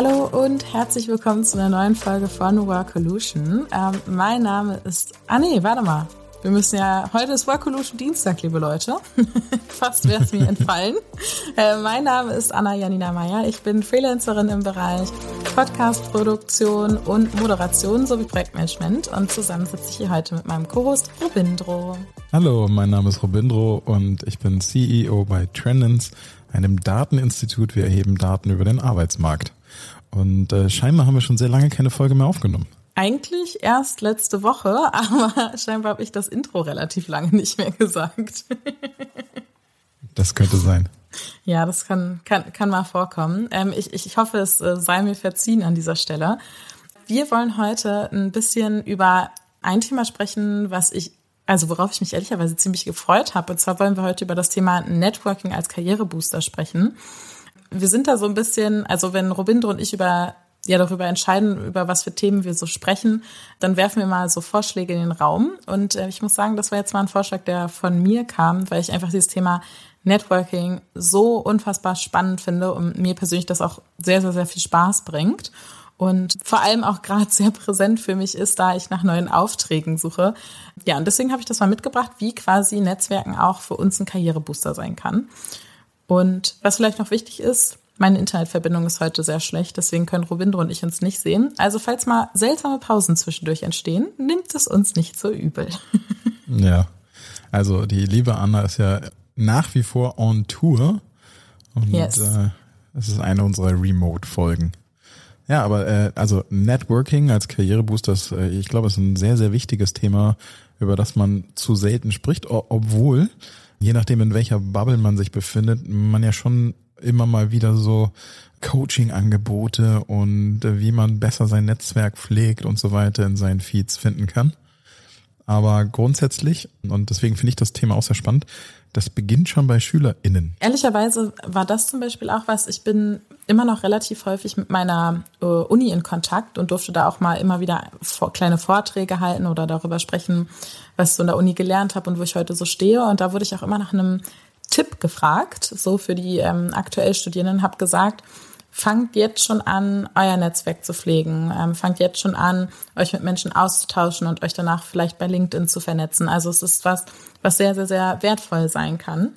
Hallo und herzlich willkommen zu einer neuen Folge von Workolution. Ähm, mein Name ist. Ah nee, warte mal. Wir müssen ja. Heute ist Workolution Dienstag, liebe Leute. Fast wäre es mir entfallen. Äh, mein Name ist Anna Janina Meyer. Ich bin Freelancerin im Bereich Podcast-Produktion und Moderation sowie Projektmanagement. Und zusammen sitze ich hier heute mit meinem Co-Host Robindro. Hallo, mein Name ist Robindro und ich bin CEO bei Trendens, einem Dateninstitut. Wir erheben Daten über den Arbeitsmarkt. Und äh, scheinbar haben wir schon sehr lange keine Folge mehr aufgenommen. Eigentlich erst letzte Woche, aber scheinbar habe ich das Intro relativ lange nicht mehr gesagt. das könnte sein. Ja, das kann, kann, kann mal vorkommen. Ähm, ich, ich hoffe, es äh, sei mir verziehen an dieser Stelle. Wir wollen heute ein bisschen über ein Thema sprechen, was ich, also worauf ich mich ehrlicherweise ziemlich gefreut habe. Und zwar wollen wir heute über das Thema Networking als Karrierebooster sprechen wir sind da so ein bisschen, also wenn Robindo und ich über ja darüber entscheiden, über was für Themen wir so sprechen, dann werfen wir mal so Vorschläge in den Raum. Und äh, ich muss sagen, das war jetzt mal ein Vorschlag, der von mir kam, weil ich einfach dieses Thema Networking so unfassbar spannend finde und mir persönlich das auch sehr, sehr, sehr viel Spaß bringt. Und vor allem auch gerade sehr präsent für mich ist, da ich nach neuen Aufträgen suche. Ja, und deswegen habe ich das mal mitgebracht, wie quasi Netzwerken auch für uns ein Karrierebooster sein kann. Und was vielleicht noch wichtig ist, meine Internetverbindung ist heute sehr schlecht, deswegen können Robindo und ich uns nicht sehen. Also falls mal seltsame Pausen zwischendurch entstehen, nimmt es uns nicht so übel. ja, also die liebe Anna ist ja nach wie vor on Tour und yes. äh, es ist eine unserer Remote-Folgen. Ja, aber äh, also Networking als Karrierebooster, äh, ich glaube, ist ein sehr, sehr wichtiges Thema, über das man zu selten spricht, obwohl je nachdem, in welcher Bubble man sich befindet, man ja schon immer mal wieder so Coaching-Angebote und äh, wie man besser sein Netzwerk pflegt und so weiter in seinen Feeds finden kann. Aber grundsätzlich, und deswegen finde ich das Thema auch sehr spannend, das beginnt schon bei SchülerInnen. Ehrlicherweise war das zum Beispiel auch was, ich bin immer noch relativ häufig mit meiner äh, Uni in Kontakt und durfte da auch mal immer wieder vor, kleine Vorträge halten oder darüber sprechen, was ich so in der Uni gelernt habe und wo ich heute so stehe. Und da wurde ich auch immer nach einem Tipp gefragt, so für die ähm, aktuell Studierenden, habe gesagt, fangt jetzt schon an, euer Netzwerk zu pflegen. Ähm, fangt jetzt schon an, euch mit Menschen auszutauschen und euch danach vielleicht bei LinkedIn zu vernetzen. Also es ist was, was sehr, sehr, sehr wertvoll sein kann.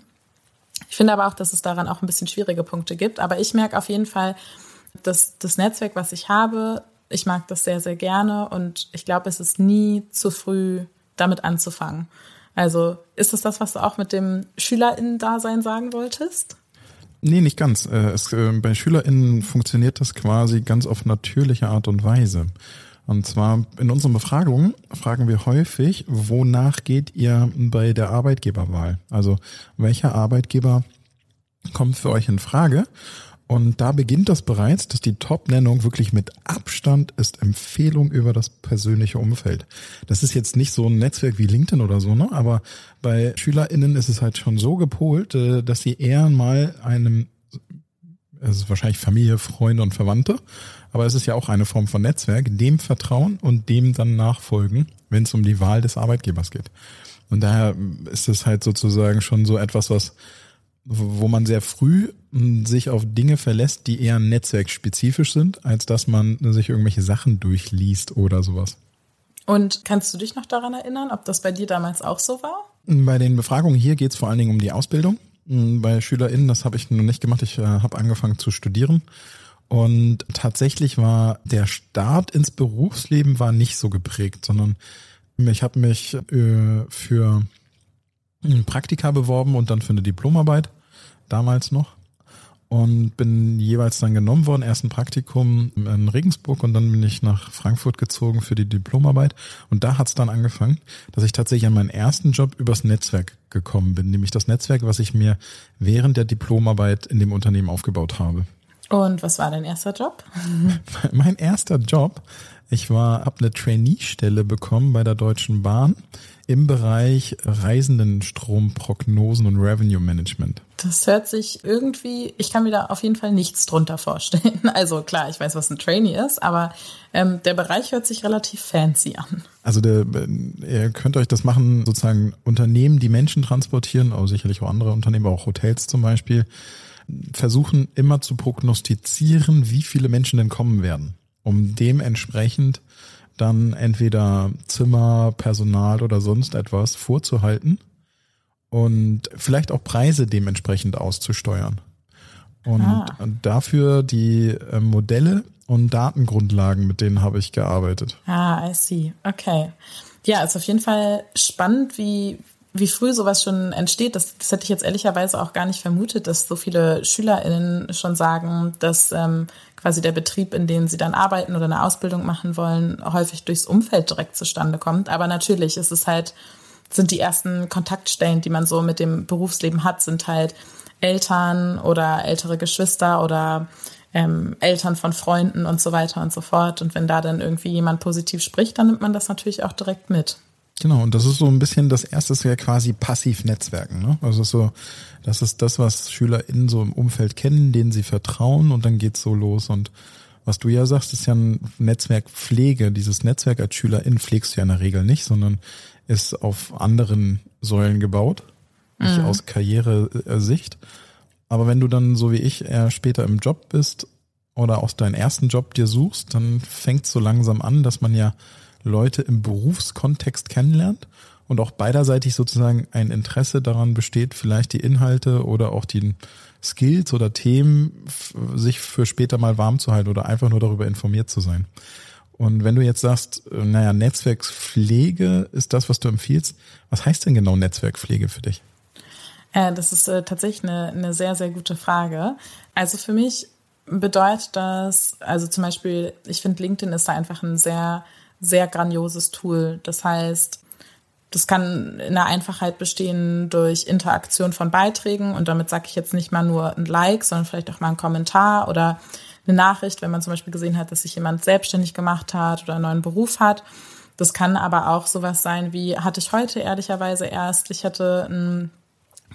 Ich finde aber auch, dass es daran auch ein bisschen schwierige Punkte gibt. Aber ich merke auf jeden Fall, dass das Netzwerk, was ich habe, ich mag das sehr, sehr gerne und ich glaube, es ist nie zu früh, damit anzufangen. Also ist das das, was du auch mit dem SchülerInnen-Dasein sagen wolltest? Nee, nicht ganz. Äh, es, äh, bei SchülerInnen funktioniert das quasi ganz auf natürliche Art und Weise. Und zwar in unseren Befragungen fragen wir häufig, wonach geht ihr bei der Arbeitgeberwahl? Also welcher Arbeitgeber kommt für euch in Frage? Und da beginnt das bereits, dass die Top-Nennung wirklich mit Abstand ist Empfehlung über das persönliche Umfeld. Das ist jetzt nicht so ein Netzwerk wie LinkedIn oder so, ne? Aber bei SchülerInnen ist es halt schon so gepolt, äh, dass sie eher mal einem, es ist wahrscheinlich Familie, Freunde und Verwandte, aber es ist ja auch eine Form von Netzwerk, dem vertrauen und dem dann nachfolgen, wenn es um die Wahl des Arbeitgebers geht. Und daher ist es halt sozusagen schon so etwas, was wo man sehr früh hm, sich auf Dinge verlässt, die eher netzwerkspezifisch sind, als dass man sich irgendwelche Sachen durchliest oder sowas. Und kannst du dich noch daran erinnern, ob das bei dir damals auch so war? Bei den Befragungen hier geht es vor allen Dingen um die Ausbildung. Hm, bei SchülerInnen, das habe ich noch nicht gemacht, ich äh, habe angefangen zu studieren. Und tatsächlich war der Start ins Berufsleben war nicht so geprägt, sondern ich habe mich äh, für ein Praktika beworben und dann für eine Diplomarbeit, damals noch. Und bin jeweils dann genommen worden, erst ein Praktikum in Regensburg und dann bin ich nach Frankfurt gezogen für die Diplomarbeit. Und da hat es dann angefangen, dass ich tatsächlich an meinen ersten Job übers Netzwerk gekommen bin, nämlich das Netzwerk, was ich mir während der Diplomarbeit in dem Unternehmen aufgebaut habe. Und was war dein erster Job? mein erster Job, ich war, habe eine Trainee-Stelle bekommen bei der Deutschen Bahn im Bereich Reisendenstromprognosen und Revenue Management. Das hört sich irgendwie, ich kann mir da auf jeden Fall nichts drunter vorstellen. Also klar, ich weiß, was ein Trainee ist, aber ähm, der Bereich hört sich relativ fancy an. Also der, ihr könnt euch das machen, sozusagen Unternehmen, die Menschen transportieren, auch sicherlich auch andere Unternehmen, auch Hotels zum Beispiel, versuchen immer zu prognostizieren, wie viele Menschen denn kommen werden, um dementsprechend dann entweder Zimmer, Personal oder sonst etwas vorzuhalten und vielleicht auch Preise dementsprechend auszusteuern. Und ah. dafür die äh, Modelle und Datengrundlagen, mit denen habe ich gearbeitet. Ah, I see. Okay. Ja, ist auf jeden Fall spannend, wie, wie früh sowas schon entsteht. Das, das hätte ich jetzt ehrlicherweise auch gar nicht vermutet, dass so viele SchülerInnen schon sagen, dass ähm, quasi der Betrieb, in dem sie dann arbeiten oder eine Ausbildung machen wollen, häufig durchs Umfeld direkt zustande kommt. Aber natürlich ist es halt, sind die ersten Kontaktstellen, die man so mit dem Berufsleben hat, sind halt Eltern oder ältere Geschwister oder ähm, Eltern von Freunden und so weiter und so fort. Und wenn da dann irgendwie jemand positiv spricht, dann nimmt man das natürlich auch direkt mit. Genau, und das ist so ein bisschen das erste ist ja quasi Passivnetzwerken. Ne? Also so, das ist das, was SchülerInnen so im Umfeld kennen, denen sie vertrauen und dann geht's so los. Und was du ja sagst, ist ja ein Netzwerkpflege. Dieses Netzwerk als SchülerInnen pflegst du ja in der Regel nicht, sondern ist auf anderen Säulen gebaut, nicht mhm. aus Karrieresicht. Aber wenn du dann, so wie ich, eher später im Job bist oder aus deinen ersten Job dir suchst, dann fängt so langsam an, dass man ja Leute im Berufskontext kennenlernt und auch beiderseitig sozusagen ein Interesse daran besteht, vielleicht die Inhalte oder auch die Skills oder Themen sich für später mal warm zu halten oder einfach nur darüber informiert zu sein. Und wenn du jetzt sagst, äh, naja, Netzwerkpflege ist das, was du empfiehlst, was heißt denn genau Netzwerkpflege für dich? Äh, das ist äh, tatsächlich eine, eine sehr, sehr gute Frage. Also für mich bedeutet das, also zum Beispiel, ich finde LinkedIn ist da einfach ein sehr sehr grandioses Tool. Das heißt, das kann in der Einfachheit bestehen durch Interaktion von Beiträgen und damit sage ich jetzt nicht mal nur ein Like, sondern vielleicht auch mal ein Kommentar oder eine Nachricht, wenn man zum Beispiel gesehen hat, dass sich jemand selbstständig gemacht hat oder einen neuen Beruf hat. Das kann aber auch sowas sein wie, hatte ich heute ehrlicherweise erst, ich hatte ein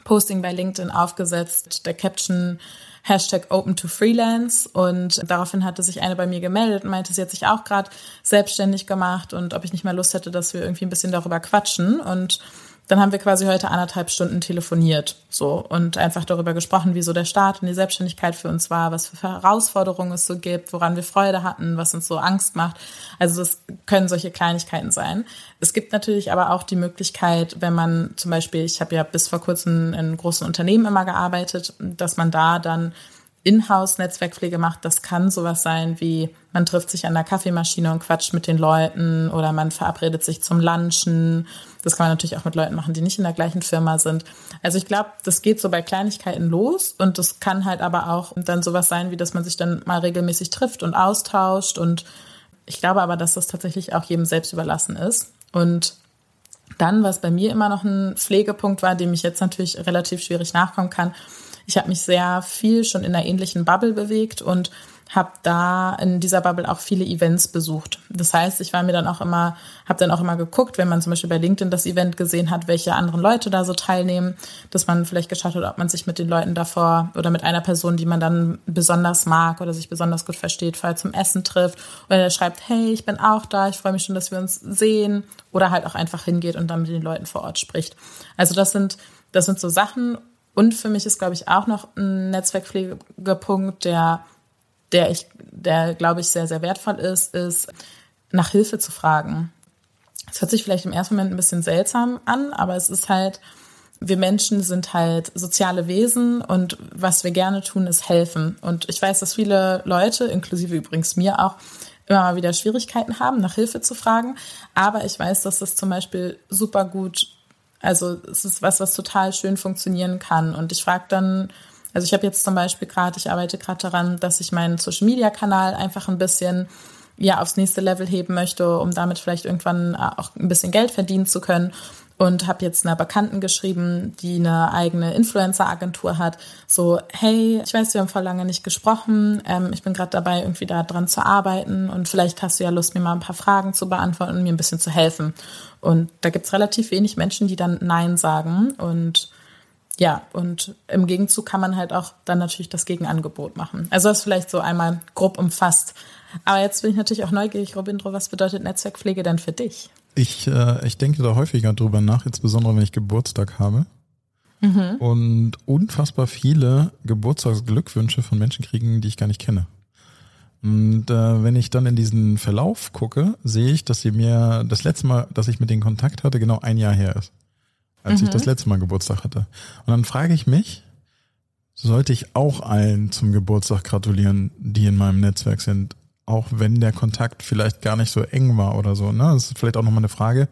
Posting bei LinkedIn aufgesetzt, der Caption Hashtag Open to Freelance. Und daraufhin hatte sich eine bei mir gemeldet und meinte, sie hat sich auch gerade selbstständig gemacht und ob ich nicht mal Lust hätte, dass wir irgendwie ein bisschen darüber quatschen. Und dann haben wir quasi heute anderthalb Stunden telefoniert so und einfach darüber gesprochen, wie so der Start in die Selbstständigkeit für uns war, was für Herausforderungen es so gibt, woran wir Freude hatten, was uns so Angst macht. Also das können solche Kleinigkeiten sein. Es gibt natürlich aber auch die Möglichkeit, wenn man zum Beispiel, ich habe ja bis vor kurzem in großen Unternehmen immer gearbeitet, dass man da dann Inhouse-Netzwerkpflege macht, das kann sowas sein wie, man trifft sich an der Kaffeemaschine und quatscht mit den Leuten oder man verabredet sich zum Lunchen. Das kann man natürlich auch mit Leuten machen, die nicht in der gleichen Firma sind. Also ich glaube, das geht so bei Kleinigkeiten los und das kann halt aber auch dann sowas sein, wie dass man sich dann mal regelmäßig trifft und austauscht und ich glaube aber, dass das tatsächlich auch jedem selbst überlassen ist. Und dann, was bei mir immer noch ein Pflegepunkt war, dem ich jetzt natürlich relativ schwierig nachkommen kann, ich habe mich sehr viel schon in einer ähnlichen Bubble bewegt und habe da in dieser Bubble auch viele Events besucht. Das heißt, ich war mir dann auch immer, habe dann auch immer geguckt, wenn man zum Beispiel bei LinkedIn das Event gesehen hat, welche anderen Leute da so teilnehmen, dass man vielleicht geschaut hat, ob man sich mit den Leuten davor oder mit einer Person, die man dann besonders mag oder sich besonders gut versteht, vorher zum Essen trifft oder der schreibt, hey, ich bin auch da, ich freue mich schon, dass wir uns sehen oder halt auch einfach hingeht und dann mit den Leuten vor Ort spricht. Also das sind das sind so Sachen und für mich ist, glaube ich, auch noch ein Netzwerkpflegepunkt, der, der ich, der, glaube ich, sehr, sehr wertvoll ist, ist, nach Hilfe zu fragen. Es hört sich vielleicht im ersten Moment ein bisschen seltsam an, aber es ist halt, wir Menschen sind halt soziale Wesen und was wir gerne tun, ist helfen. Und ich weiß, dass viele Leute, inklusive übrigens mir auch, immer mal wieder Schwierigkeiten haben, nach Hilfe zu fragen. Aber ich weiß, dass das zum Beispiel super gut also es ist was, was total schön funktionieren kann. Und ich frage dann, also ich habe jetzt zum Beispiel gerade, ich arbeite gerade daran, dass ich meinen Social-Media-Kanal einfach ein bisschen ja aufs nächste Level heben möchte, um damit vielleicht irgendwann auch ein bisschen Geld verdienen zu können und habe jetzt einer Bekannten geschrieben, die eine eigene Influencer-Agentur hat. So, hey, ich weiß, wir haben vor lange nicht gesprochen. Ähm, ich bin gerade dabei, irgendwie da dran zu arbeiten und vielleicht hast du ja Lust, mir mal ein paar Fragen zu beantworten und mir ein bisschen zu helfen. Und da gibt's relativ wenig Menschen, die dann Nein sagen. Und ja, und im Gegenzug kann man halt auch dann natürlich das Gegenangebot machen. Also das vielleicht so einmal grob umfasst. Aber jetzt bin ich natürlich auch neugierig, Robindro, was bedeutet Netzwerkpflege denn für dich? Ich, äh, ich denke da häufiger drüber nach, insbesondere wenn ich Geburtstag habe. Mhm. Und unfassbar viele Geburtstagsglückwünsche von Menschen kriegen, die ich gar nicht kenne. Und äh, wenn ich dann in diesen Verlauf gucke, sehe ich, dass sie mir das letzte Mal, dass ich mit denen Kontakt hatte, genau ein Jahr her ist. Als mhm. ich das letzte Mal Geburtstag hatte. Und dann frage ich mich, sollte ich auch allen zum Geburtstag gratulieren, die in meinem Netzwerk sind? Auch wenn der Kontakt vielleicht gar nicht so eng war oder so. Ne? Das ist vielleicht auch nochmal eine Frage,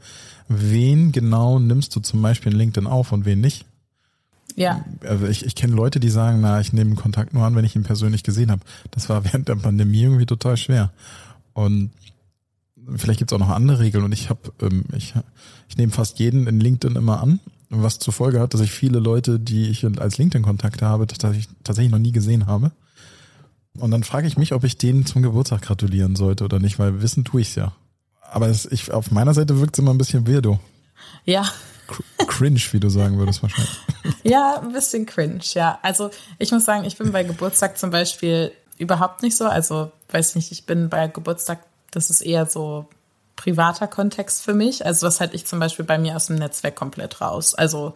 wen genau nimmst du zum Beispiel in LinkedIn auf und wen nicht? Ja. Also ich, ich kenne Leute, die sagen, na, ich nehme Kontakt nur an, wenn ich ihn persönlich gesehen habe. Das war während der Pandemie irgendwie total schwer. Und vielleicht gibt's auch noch andere Regeln und ich habe, ähm, ich, ich nehme fast jeden in LinkedIn immer an, was zur Folge hat, dass ich viele Leute, die ich als LinkedIn-Kontakte habe, tatsächlich, tatsächlich noch nie gesehen habe. Und dann frage ich mich, ob ich denen zum Geburtstag gratulieren sollte oder nicht, weil wissen tue ich's ja. Aber es, ich, auf meiner Seite wirkt es immer ein bisschen weirdo. Ja. Cringe, wie du sagen würdest wahrscheinlich. Ja, ein bisschen cringe, ja. Also ich muss sagen, ich bin bei Geburtstag zum Beispiel überhaupt nicht so. Also weiß nicht, ich bin bei Geburtstag, das ist eher so privater Kontext für mich. Also was halt ich zum Beispiel bei mir aus dem Netzwerk komplett raus. Also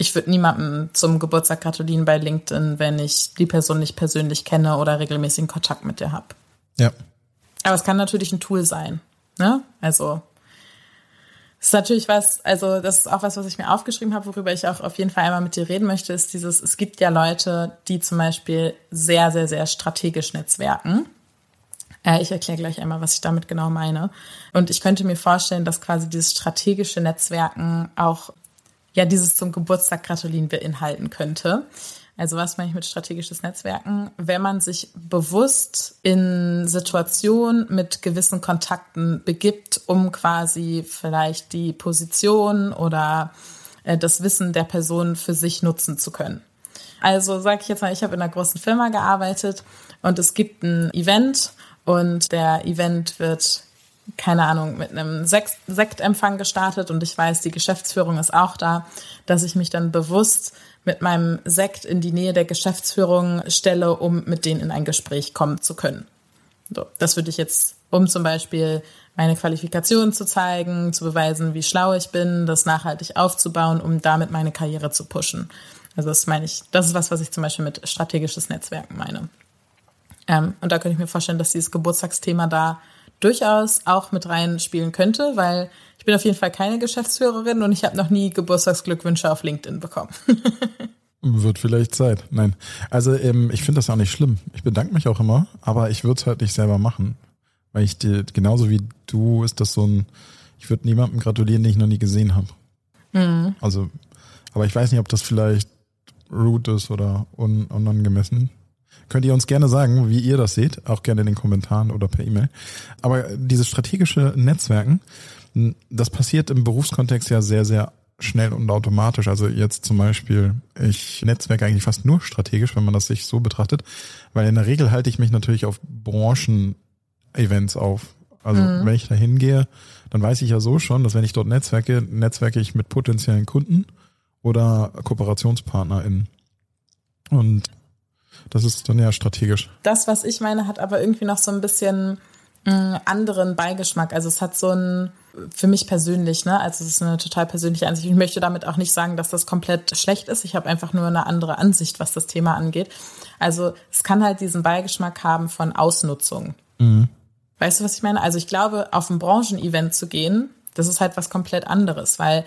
ich würde niemandem zum Geburtstag gratulieren bei LinkedIn, wenn ich die Person nicht persönlich kenne oder regelmäßigen Kontakt mit der habe. Ja. Aber es kann natürlich ein Tool sein. Ne? Also es ist natürlich was, also das ist auch was, was ich mir aufgeschrieben habe, worüber ich auch auf jeden Fall einmal mit dir reden möchte, ist dieses, es gibt ja Leute, die zum Beispiel sehr, sehr, sehr strategisch netzwerken. Äh, ich erkläre gleich einmal, was ich damit genau meine. Und ich könnte mir vorstellen, dass quasi dieses strategische Netzwerken auch ja dieses zum Geburtstag gratulieren beinhalten könnte. Also was meine ich mit strategisches Netzwerken? Wenn man sich bewusst in Situationen mit gewissen Kontakten begibt, um quasi vielleicht die Position oder äh, das Wissen der Person für sich nutzen zu können. Also sage ich jetzt mal, ich habe in einer großen Firma gearbeitet und es gibt ein Event und der Event wird keine Ahnung, mit einem Sekt Sektempfang gestartet und ich weiß, die Geschäftsführung ist auch da, dass ich mich dann bewusst mit meinem Sekt in die Nähe der Geschäftsführung stelle, um mit denen in ein Gespräch kommen zu können. So, das würde ich jetzt, um zum Beispiel meine Qualifikation zu zeigen, zu beweisen, wie schlau ich bin, das nachhaltig aufzubauen, um damit meine Karriere zu pushen. Also das meine ich, das ist was, was ich zum Beispiel mit strategisches Netzwerken meine. Ähm, und da könnte ich mir vorstellen, dass dieses Geburtstagsthema da durchaus auch mit reinspielen könnte, weil ich bin auf jeden Fall keine Geschäftsführerin und ich habe noch nie Geburtstagsglückwünsche auf LinkedIn bekommen. Wird vielleicht Zeit. Nein. Also ähm, ich finde das auch nicht schlimm. Ich bedanke mich auch immer, aber ich würde es halt nicht selber machen. Weil ich dir, genauso wie du, ist das so ein, ich würde niemandem gratulieren, den ich noch nie gesehen habe. Mhm. Also, aber ich weiß nicht, ob das vielleicht rude ist oder un, unangemessen. Könnt ihr uns gerne sagen, wie ihr das seht, auch gerne in den Kommentaren oder per E-Mail. Aber dieses strategische Netzwerken, das passiert im Berufskontext ja sehr, sehr schnell und automatisch. Also jetzt zum Beispiel, ich netzwerke eigentlich fast nur strategisch, wenn man das sich so betrachtet, weil in der Regel halte ich mich natürlich auf Branchen-Events auf. Also mhm. wenn ich da hingehe, dann weiß ich ja so schon, dass wenn ich dort netzwerke, netzwerke ich mit potenziellen Kunden oder KooperationspartnerInnen. Und das ist dann ja strategisch. Das, was ich meine, hat aber irgendwie noch so ein bisschen einen mm, anderen Beigeschmack. Also es hat so ein, für mich persönlich, ne, also es ist eine total persönliche Ansicht. Ich möchte damit auch nicht sagen, dass das komplett schlecht ist. Ich habe einfach nur eine andere Ansicht, was das Thema angeht. Also es kann halt diesen Beigeschmack haben von Ausnutzung. Mhm. Weißt du, was ich meine? Also ich glaube, auf ein Branchenevent zu gehen, das ist halt was komplett anderes, weil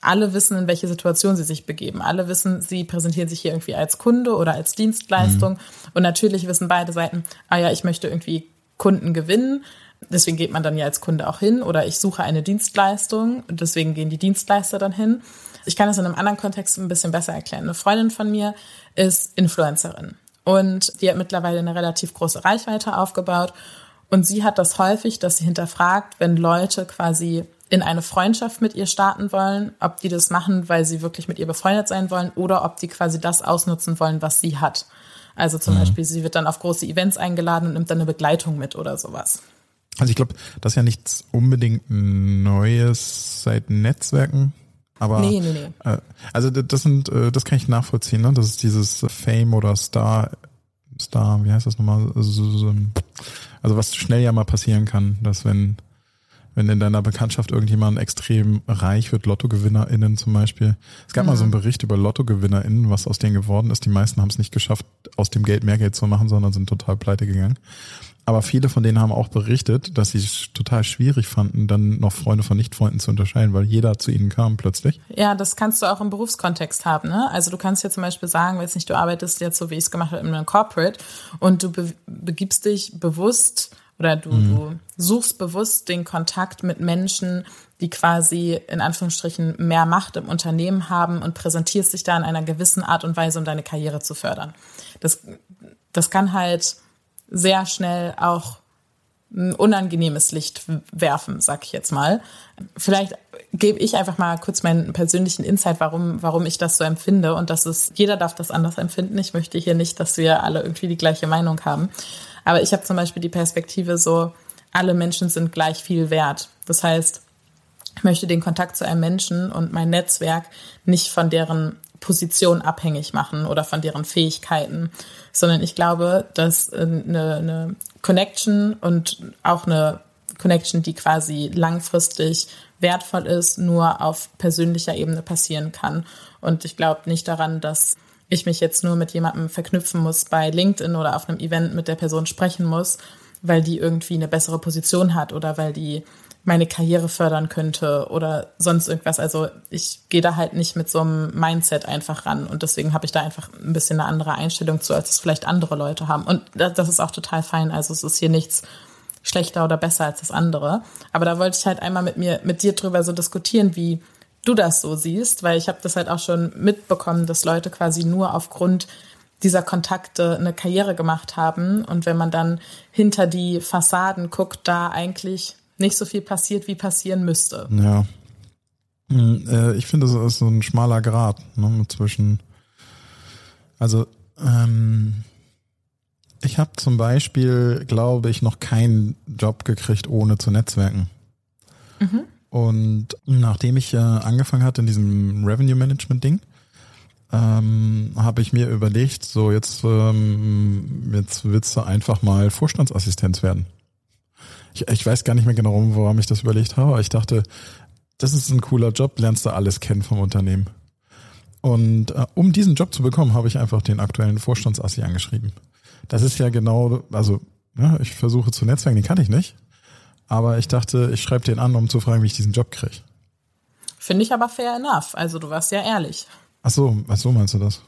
alle wissen, in welche Situation sie sich begeben. Alle wissen, sie präsentieren sich hier irgendwie als Kunde oder als Dienstleistung. Mhm. Und natürlich wissen beide Seiten, ah ja, ich möchte irgendwie Kunden gewinnen. Deswegen geht man dann ja als Kunde auch hin. Oder ich suche eine Dienstleistung. Deswegen gehen die Dienstleister dann hin. Ich kann das in einem anderen Kontext ein bisschen besser erklären. Eine Freundin von mir ist Influencerin. Und die hat mittlerweile eine relativ große Reichweite aufgebaut. Und sie hat das häufig, dass sie hinterfragt, wenn Leute quasi in eine Freundschaft mit ihr starten wollen, ob die das machen, weil sie wirklich mit ihr befreundet sein wollen oder ob die quasi das ausnutzen wollen, was sie hat. Also zum mhm. Beispiel, sie wird dann auf große Events eingeladen und nimmt dann eine Begleitung mit oder sowas. Also ich glaube, das ist ja nichts unbedingt Neues seit Netzwerken. Aber nee, nee, nee. Äh, also das sind, äh, das kann ich nachvollziehen, ne? Das ist dieses Fame oder Star, Star, wie heißt das nochmal? Also, also was schnell ja mal passieren kann, dass wenn wenn in deiner Bekanntschaft irgendjemand extrem reich wird, LottogewinnerInnen zum Beispiel. Es gab mhm. mal so einen mhm. Bericht über LottogewinnerInnen, was aus denen geworden ist. Die meisten haben es nicht geschafft, aus dem Geld mehr Geld zu machen, sondern sind total pleite gegangen. Aber viele von denen haben auch berichtet, dass sie es total schwierig fanden, dann noch Freunde von Nichtfreunden zu unterscheiden, weil jeder zu ihnen kam plötzlich. Ja, das kannst du auch im Berufskontext haben. Ne? Also du kannst ja zum Beispiel sagen, wenn nicht, du arbeitest jetzt so, wie ich es gemacht habe, in einem Corporate und du be begibst dich bewusst oder du, mhm. du suchst bewusst den Kontakt mit Menschen, die quasi in Anführungsstrichen mehr Macht im Unternehmen haben und präsentierst dich da in einer gewissen Art und Weise, um deine Karriere zu fördern. Das, das kann halt sehr schnell auch ein unangenehmes Licht werfen, sag ich jetzt mal. Vielleicht gebe ich einfach mal kurz meinen persönlichen Insight, warum, warum ich das so empfinde. Und das ist, jeder darf das anders empfinden. Ich möchte hier nicht, dass wir alle irgendwie die gleiche Meinung haben. Aber ich habe zum Beispiel die Perspektive so, alle Menschen sind gleich viel wert. Das heißt, ich möchte den Kontakt zu einem Menschen und mein Netzwerk nicht von deren Position abhängig machen oder von deren Fähigkeiten, sondern ich glaube, dass eine, eine Connection und auch eine Connection, die quasi langfristig wertvoll ist, nur auf persönlicher Ebene passieren kann. Und ich glaube nicht daran, dass ich mich jetzt nur mit jemandem verknüpfen muss bei LinkedIn oder auf einem Event mit der Person sprechen muss, weil die irgendwie eine bessere Position hat oder weil die meine Karriere fördern könnte oder sonst irgendwas. Also ich gehe da halt nicht mit so einem Mindset einfach ran und deswegen habe ich da einfach ein bisschen eine andere Einstellung zu, als es vielleicht andere Leute haben. Und das ist auch total fein. Also es ist hier nichts schlechter oder besser als das andere. Aber da wollte ich halt einmal mit mir, mit dir drüber so diskutieren, wie du das so siehst, weil ich habe das halt auch schon mitbekommen, dass Leute quasi nur aufgrund dieser Kontakte eine Karriere gemacht haben und wenn man dann hinter die Fassaden guckt, da eigentlich nicht so viel passiert, wie passieren müsste. Ja. Hm, äh, ich finde, das ist so ein schmaler Grad ne, zwischen, also ähm, Ich habe zum Beispiel, glaube ich, noch keinen Job gekriegt, ohne zu netzwerken. Mhm. Und nachdem ich äh, angefangen hatte in diesem Revenue Management Ding, ähm, habe ich mir überlegt, so jetzt, ähm, jetzt willst du einfach mal Vorstandsassistenz werden. Ich, ich weiß gar nicht mehr genau, warum ich das überlegt habe, aber ich dachte, das ist ein cooler Job, lernst du alles kennen vom Unternehmen. Und äh, um diesen Job zu bekommen, habe ich einfach den aktuellen Vorstandsassi angeschrieben. Das ist ja genau, also ja, ich versuche zu netzwerken, den kann ich nicht. Aber ich dachte, ich schreibe den an, um zu fragen, wie ich diesen Job kriege. Finde ich aber fair enough. Also du warst ja ehrlich. Ach so, ach so meinst du das?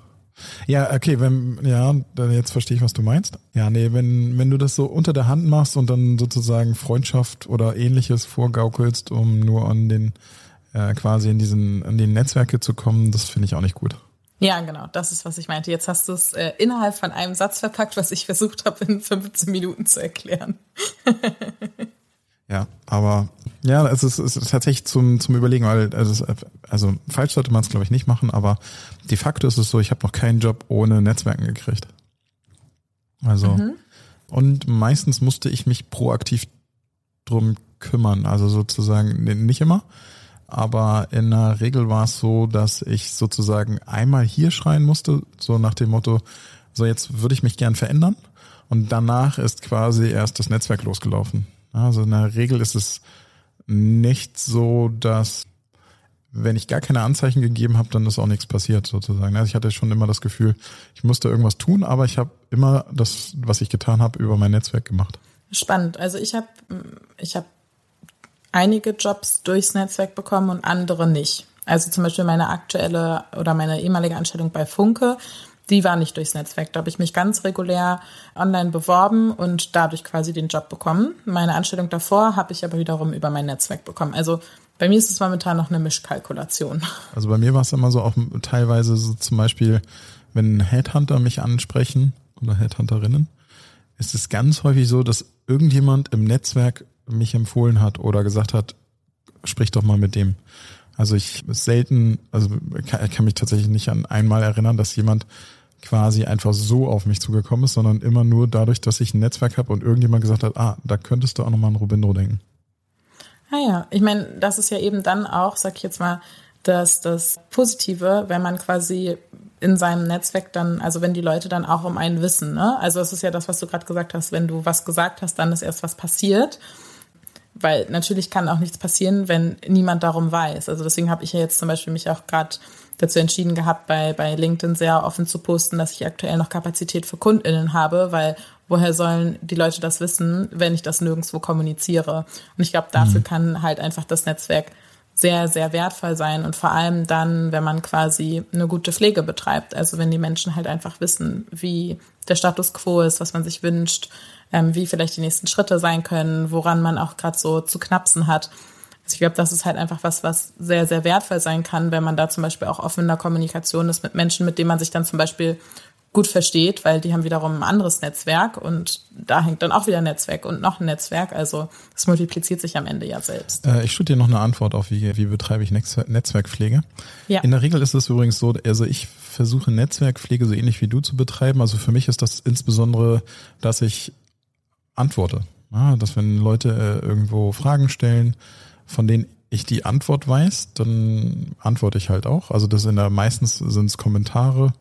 Ja, okay, wenn, ja, jetzt verstehe ich, was du meinst. Ja, nee, wenn, wenn du das so unter der Hand machst und dann sozusagen Freundschaft oder ähnliches vorgaukelst, um nur an den, äh, quasi in diesen, an die Netzwerke zu kommen, das finde ich auch nicht gut. Ja, genau, das ist, was ich meinte. Jetzt hast du es äh, innerhalb von einem Satz verpackt, was ich versucht habe, in 15 Minuten zu erklären. Ja, aber ja, es ist, es ist tatsächlich zum, zum Überlegen, weil also, also falsch sollte man es, glaube ich, nicht machen, aber de facto ist es so, ich habe noch keinen Job ohne Netzwerken gekriegt. Also mhm. und meistens musste ich mich proaktiv drum kümmern, also sozusagen nicht immer, aber in der Regel war es so, dass ich sozusagen einmal hier schreien musste, so nach dem Motto, so jetzt würde ich mich gern verändern und danach ist quasi erst das Netzwerk losgelaufen. Also in der Regel ist es nicht so, dass wenn ich gar keine Anzeichen gegeben habe, dann ist auch nichts passiert sozusagen. Also ich hatte schon immer das Gefühl, ich musste irgendwas tun, aber ich habe immer das, was ich getan habe, über mein Netzwerk gemacht. Spannend. Also ich habe ich hab einige Jobs durchs Netzwerk bekommen und andere nicht. Also zum Beispiel meine aktuelle oder meine ehemalige Anstellung bei Funke die war nicht durchs Netzwerk. Da habe ich mich ganz regulär online beworben und dadurch quasi den Job bekommen. Meine Anstellung davor habe ich aber wiederum über mein Netzwerk bekommen. Also bei mir ist es momentan noch eine Mischkalkulation. Also bei mir war es immer so auch teilweise so zum Beispiel, wenn Headhunter mich ansprechen oder Headhunterinnen, ist es ganz häufig so, dass irgendjemand im Netzwerk mich empfohlen hat oder gesagt hat, sprich doch mal mit dem. Also ich selten, also kann, kann mich tatsächlich nicht an einmal erinnern, dass jemand quasi einfach so auf mich zugekommen ist, sondern immer nur dadurch, dass ich ein Netzwerk habe und irgendjemand gesagt hat, ah, da könntest du auch nochmal an Robindro denken. Ah ja, ich meine, das ist ja eben dann auch, sag ich jetzt mal, dass das Positive, wenn man quasi in seinem Netzwerk dann, also wenn die Leute dann auch um einen wissen, ne? Also es ist ja das, was du gerade gesagt hast, wenn du was gesagt hast, dann ist erst was passiert. Weil natürlich kann auch nichts passieren, wenn niemand darum weiß. Also deswegen habe ich ja jetzt zum Beispiel mich auch gerade dazu entschieden gehabt, bei, bei LinkedIn sehr offen zu posten, dass ich aktuell noch Kapazität für KundInnen habe, weil woher sollen die Leute das wissen, wenn ich das nirgendwo kommuniziere? Und ich glaube, dafür mhm. kann halt einfach das Netzwerk sehr, sehr wertvoll sein und vor allem dann, wenn man quasi eine gute Pflege betreibt. Also wenn die Menschen halt einfach wissen, wie der Status quo ist, was man sich wünscht, ähm, wie vielleicht die nächsten Schritte sein können, woran man auch gerade so zu knapsen hat. Ich glaube, das ist halt einfach was, was sehr, sehr wertvoll sein kann, wenn man da zum Beispiel auch offen in der Kommunikation ist mit Menschen, mit denen man sich dann zum Beispiel gut versteht, weil die haben wiederum ein anderes Netzwerk und da hängt dann auch wieder ein Netzwerk und noch ein Netzwerk. Also das multipliziert sich am Ende ja selbst. Äh, ich schütte dir noch eine Antwort auf, wie, wie betreibe ich Netzwerkpflege. Ja. In der Regel ist es übrigens so, also ich versuche Netzwerkpflege so ähnlich wie du zu betreiben. Also für mich ist das insbesondere, dass ich antworte. Ja, dass wenn Leute äh, irgendwo Fragen stellen, von denen ich die Antwort weiß, dann antworte ich halt auch. Also das in der meistens sind es Kommentare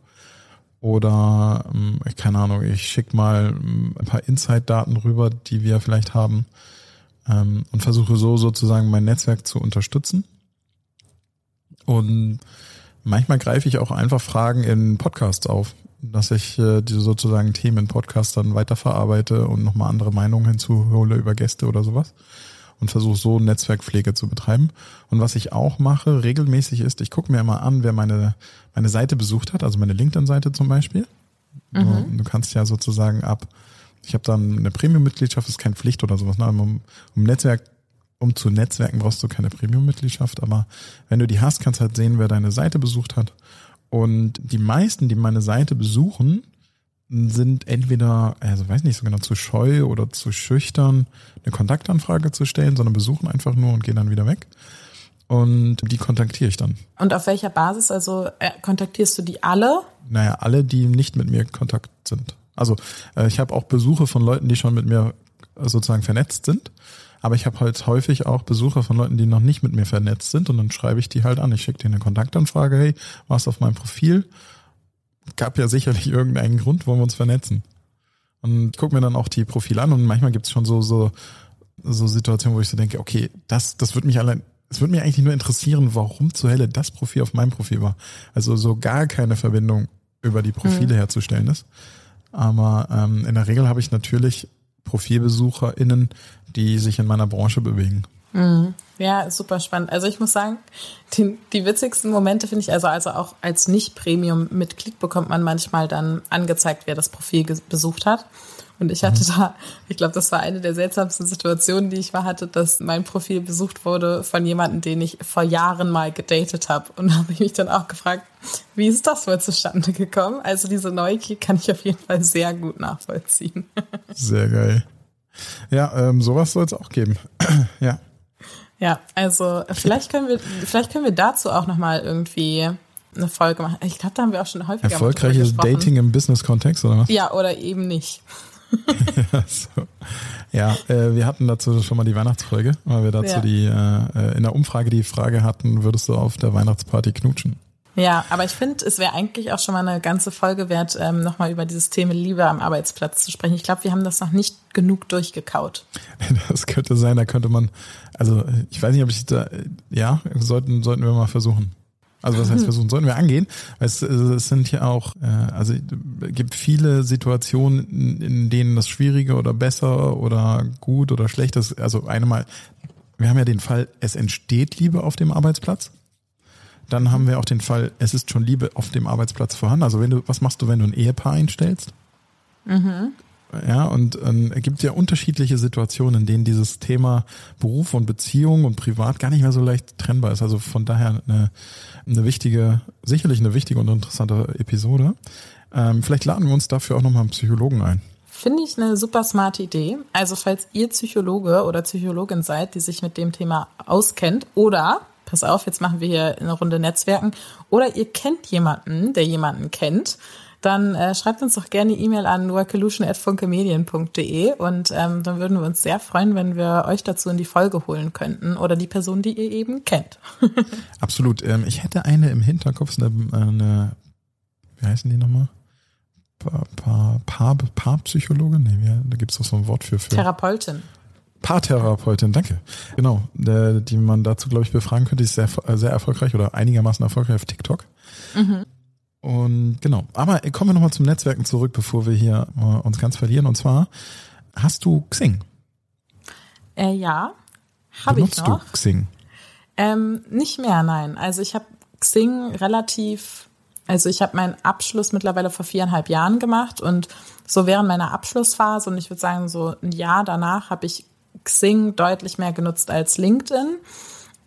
oder ähm, keine Ahnung, ich schicke mal ähm, ein paar Insight-Daten rüber, die wir vielleicht haben ähm, und versuche so sozusagen mein Netzwerk zu unterstützen. Und manchmal greife ich auch einfach Fragen in Podcasts auf, dass ich äh, diese sozusagen Themen in Podcasts dann weiterverarbeite und nochmal andere Meinungen hinzuhole über Gäste oder sowas und versuche so Netzwerkpflege zu betreiben. Und was ich auch mache regelmäßig ist, ich gucke mir immer an, wer meine, meine Seite besucht hat, also meine LinkedIn-Seite zum Beispiel. Mhm. Du kannst ja sozusagen ab, ich habe dann eine Premium-Mitgliedschaft, ist keine Pflicht oder sowas. Ne? Um, um Netzwerk, um zu Netzwerken brauchst du keine Premium-Mitgliedschaft, aber wenn du die hast, kannst du halt sehen, wer deine Seite besucht hat. Und die meisten, die meine Seite besuchen, sind entweder, also weiß nicht so genau, zu scheu oder zu schüchtern, eine Kontaktanfrage zu stellen, sondern besuchen einfach nur und gehen dann wieder weg. Und die kontaktiere ich dann. Und auf welcher Basis? Also äh, kontaktierst du die alle? Naja, alle, die nicht mit mir in Kontakt sind. Also äh, ich habe auch Besuche von Leuten, die schon mit mir sozusagen vernetzt sind. Aber ich habe halt häufig auch Besucher von Leuten, die noch nicht mit mir vernetzt sind und dann schreibe ich die halt an. Ich schicke dir eine Kontaktanfrage, hey, warst auf meinem Profil? Gab ja sicherlich irgendeinen Grund, wo wir uns vernetzen. Und guck mir dann auch die Profile an und manchmal gibt's schon so, so, so Situationen, wo ich so denke, okay, das, das wird mich allein, es würde mich eigentlich nur interessieren, warum zur Hölle das Profil auf meinem Profil war. Also so gar keine Verbindung über die Profile mhm. herzustellen ist. Aber ähm, in der Regel habe ich natürlich ProfilbesucherInnen, die sich in meiner Branche bewegen. Mhm. Ja, super spannend. Also ich muss sagen, die, die witzigsten Momente finde ich, also, also auch als Nicht-Premium-Mitglied bekommt man manchmal dann angezeigt, wer das Profil besucht hat. Und ich hatte mhm. da, ich glaube, das war eine der seltsamsten Situationen, die ich mal hatte, dass mein Profil besucht wurde von jemandem, den ich vor Jahren mal gedatet habe. Und da habe ich mich dann auch gefragt, wie ist das wohl zustande gekommen? Also diese Neugier kann ich auf jeden Fall sehr gut nachvollziehen. Sehr geil. Ja, ähm, sowas soll es auch geben. ja. Ja, also vielleicht können wir, vielleicht können wir dazu auch nochmal irgendwie eine Folge machen. Ich glaube, da haben wir auch schon häufiger Erfolgreiches Dating im Business-Kontext, oder was? Ja, oder eben nicht. ja, so. ja äh, wir hatten dazu schon mal die Weihnachtsfolge, weil wir dazu ja. die äh, in der Umfrage die Frage hatten, würdest du auf der Weihnachtsparty knutschen? Ja, aber ich finde, es wäre eigentlich auch schon mal eine ganze Folge wert, ähm, nochmal über dieses Thema Liebe am Arbeitsplatz zu sprechen. Ich glaube, wir haben das noch nicht genug durchgekaut. Das könnte sein, da könnte man, also ich weiß nicht, ob ich da, ja, sollten, sollten wir mal versuchen. Also was heißt versuchen, sollten wir angehen? Weil es, es sind ja auch, äh, also gibt viele Situationen, in denen das schwieriger oder besser oder gut oder schlecht ist. Also einmal, wir haben ja den Fall, es entsteht Liebe auf dem Arbeitsplatz. Dann haben wir auch den Fall, es ist schon Liebe auf dem Arbeitsplatz vorhanden. Also wenn du, was machst du, wenn du ein Ehepaar einstellst? Mhm. Ja, und ähm, es gibt ja unterschiedliche Situationen, in denen dieses Thema Beruf und Beziehung und Privat gar nicht mehr so leicht trennbar ist. Also von daher eine, eine wichtige, sicherlich eine wichtige und interessante Episode. Ähm, vielleicht laden wir uns dafür auch nochmal einen Psychologen ein. Finde ich eine super smarte Idee. Also falls ihr Psychologe oder Psychologin seid, die sich mit dem Thema auskennt oder pass auf, jetzt machen wir hier eine Runde Netzwerken. Oder ihr kennt jemanden, der jemanden kennt, dann äh, schreibt uns doch gerne E-Mail an workolution.funkemedien.de und ähm, dann würden wir uns sehr freuen, wenn wir euch dazu in die Folge holen könnten oder die Person, die ihr eben kennt. Absolut. Ähm, ich hätte eine im Hinterkopf, eine, eine wie heißen die nochmal? Paar, Paar, Paarpsychologin? Nee, wie, da gibt es doch so ein Wort für. für Therapeutin. Paartherapeutin, danke. Genau, die man dazu, glaube ich, befragen könnte, ist sehr, sehr erfolgreich oder einigermaßen erfolgreich auf TikTok. Mhm. Und genau, aber kommen wir nochmal zum Netzwerken zurück, bevor wir hier äh, uns ganz verlieren. Und zwar, hast du Xing? Äh, ja, habe ich noch. du Xing? Ähm, nicht mehr, nein. Also ich habe Xing relativ, also ich habe meinen Abschluss mittlerweile vor viereinhalb Jahren gemacht und so während meiner Abschlussphase und ich würde sagen so ein Jahr danach habe ich Xing deutlich mehr genutzt als LinkedIn.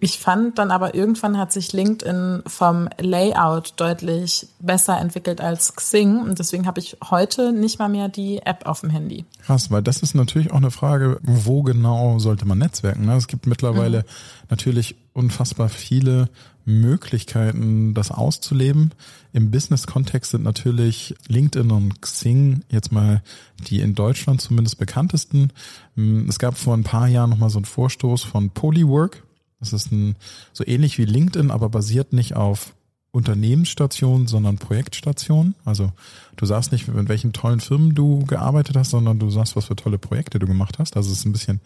Ich fand dann aber irgendwann hat sich LinkedIn vom Layout deutlich besser entwickelt als Xing und deswegen habe ich heute nicht mal mehr die App auf dem Handy. Krass, weil das ist natürlich auch eine Frage, wo genau sollte man netzwerken? Ne? Es gibt mittlerweile mhm. natürlich unfassbar viele Möglichkeiten, das auszuleben. Im Business-Kontext sind natürlich LinkedIn und Xing jetzt mal die in Deutschland zumindest bekanntesten. Hm, es gab vor ein paar Jahren nochmal so einen Vorstoß von Polywork. Das ist ein, so ähnlich wie LinkedIn, aber basiert nicht auf Unternehmensstationen, sondern Projektstationen. Also du sagst nicht, mit welchen tollen Firmen du gearbeitet hast, sondern du sagst, was für tolle Projekte du gemacht hast. Also es ist ein bisschen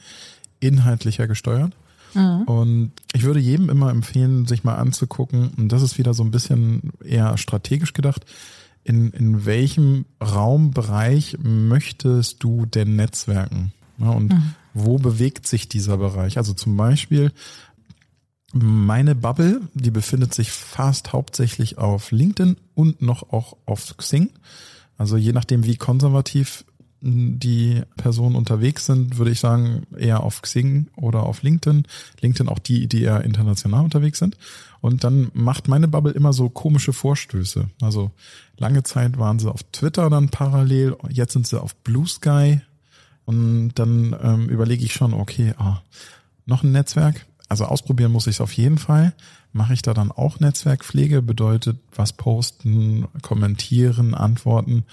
inhaltlicher gesteuert. Mhm. Und ich würde jedem immer empfehlen, sich mal anzugucken, und das ist wieder so ein bisschen eher strategisch gedacht, in, in welchem Raumbereich möchtest du denn netzwerken? Ja, und mhm. wo bewegt sich dieser Bereich? Also zum Beispiel meine Bubble, die befindet sich fast hauptsächlich auf LinkedIn und noch auch auf Xing. Also je nachdem, wie konservativ die Personen unterwegs sind, würde ich sagen, eher auf Xing oder auf LinkedIn. LinkedIn auch die, die eher international unterwegs sind. Und dann macht meine Bubble immer so komische Vorstöße. Also lange Zeit waren sie auf Twitter dann parallel, jetzt sind sie auf Blue Sky. Und dann ähm, überlege ich schon, okay, ah, noch ein Netzwerk. Also ausprobieren muss ich es auf jeden Fall. Mache ich da dann auch Netzwerkpflege? Bedeutet was posten, kommentieren, antworten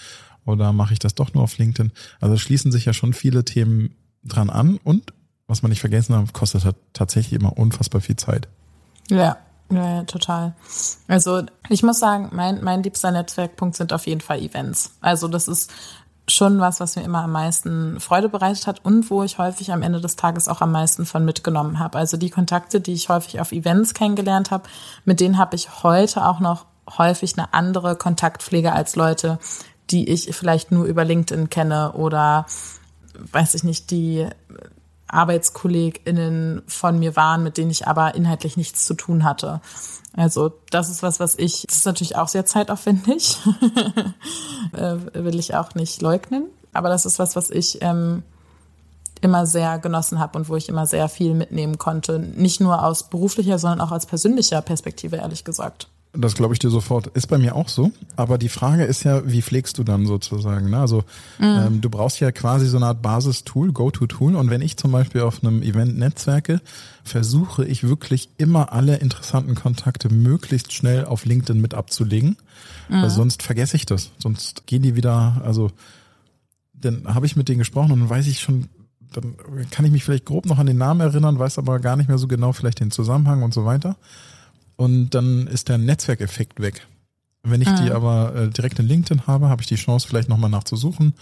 oder mache ich das doch nur auf LinkedIn? Also schließen sich ja schon viele Themen dran an und was man nicht vergessen hat, kostet halt tatsächlich immer unfassbar viel Zeit. Ja, ja, total. Also ich muss sagen, mein, mein liebster Netzwerkpunkt sind auf jeden Fall Events. Also das ist schon was, was mir immer am meisten Freude bereitet hat und wo ich häufig am Ende des Tages auch am meisten von mitgenommen habe. Also die Kontakte, die ich häufig auf Events kennengelernt habe, mit denen habe ich heute auch noch häufig eine andere Kontaktpflege als Leute, die ich vielleicht nur über LinkedIn kenne oder weiß ich nicht, die ArbeitskollegInnen von mir waren, mit denen ich aber inhaltlich nichts zu tun hatte. Also das ist was, was ich, das ist natürlich auch sehr zeitaufwendig, äh, will ich auch nicht leugnen, aber das ist was, was ich ähm, immer sehr genossen habe und wo ich immer sehr viel mitnehmen konnte, nicht nur aus beruflicher, sondern auch aus persönlicher Perspektive, ehrlich gesagt. Das glaube ich dir sofort. Ist bei mir auch so. Aber die Frage ist ja, wie pflegst du dann sozusagen? Ne? Also mhm. ähm, du brauchst ja quasi so eine Art Basistool, Go-To-Tool. Und wenn ich zum Beispiel auf einem Event netzwerke, versuche ich wirklich immer alle interessanten Kontakte möglichst schnell auf LinkedIn mit abzulegen. Mhm. Weil sonst vergesse ich das. Sonst gehen die wieder, also dann habe ich mit denen gesprochen und dann weiß ich schon, dann kann ich mich vielleicht grob noch an den Namen erinnern, weiß aber gar nicht mehr so genau vielleicht den Zusammenhang und so weiter und dann ist der Netzwerkeffekt weg. Wenn ich ah. die aber äh, direkt in LinkedIn habe, habe ich die Chance, vielleicht nochmal nachzusuchen.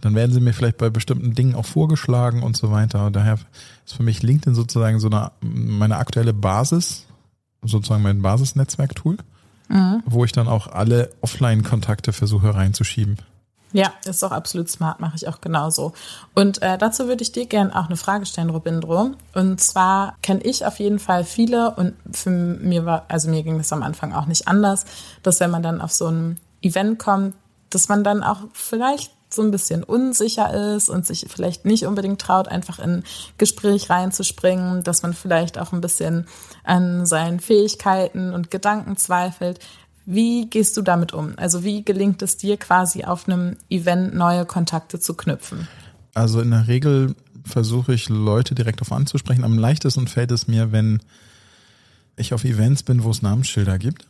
Dann werden sie mir vielleicht bei bestimmten Dingen auch vorgeschlagen und so weiter. Daher ist für mich LinkedIn sozusagen so eine, meine aktuelle Basis, sozusagen mein Basisnetzwerktool, mhm. wo ich dann auch alle Offline-Kontakte versuche reinzuschieben. Ja, ist auch absolut smart, mache ich auch genauso. Und äh, dazu würde ich dir gerne auch eine Frage stellen, Robindro. Und zwar kenne ich auf jeden Fall viele und für mir war, also mir ging das am Anfang auch nicht anders, dass wenn man dann auf so ein Event kommt, dass man dann auch vielleicht so ein bisschen unsicher ist und sich vielleicht nicht unbedingt traut, einfach in Gespräch reinzuspringen, dass man vielleicht auch ein bisschen an seinen Fähigkeiten und Gedanken zweifelt. Wie gehst du damit um? Also wie gelingt es dir quasi auf einem Event neue Kontakte zu knüpfen? Also in der Regel versuche ich Leute direkt auf anzusprechen. Am leichtesten fällt es mir, wenn ich auf Events bin, wo es Namensschilder gibt.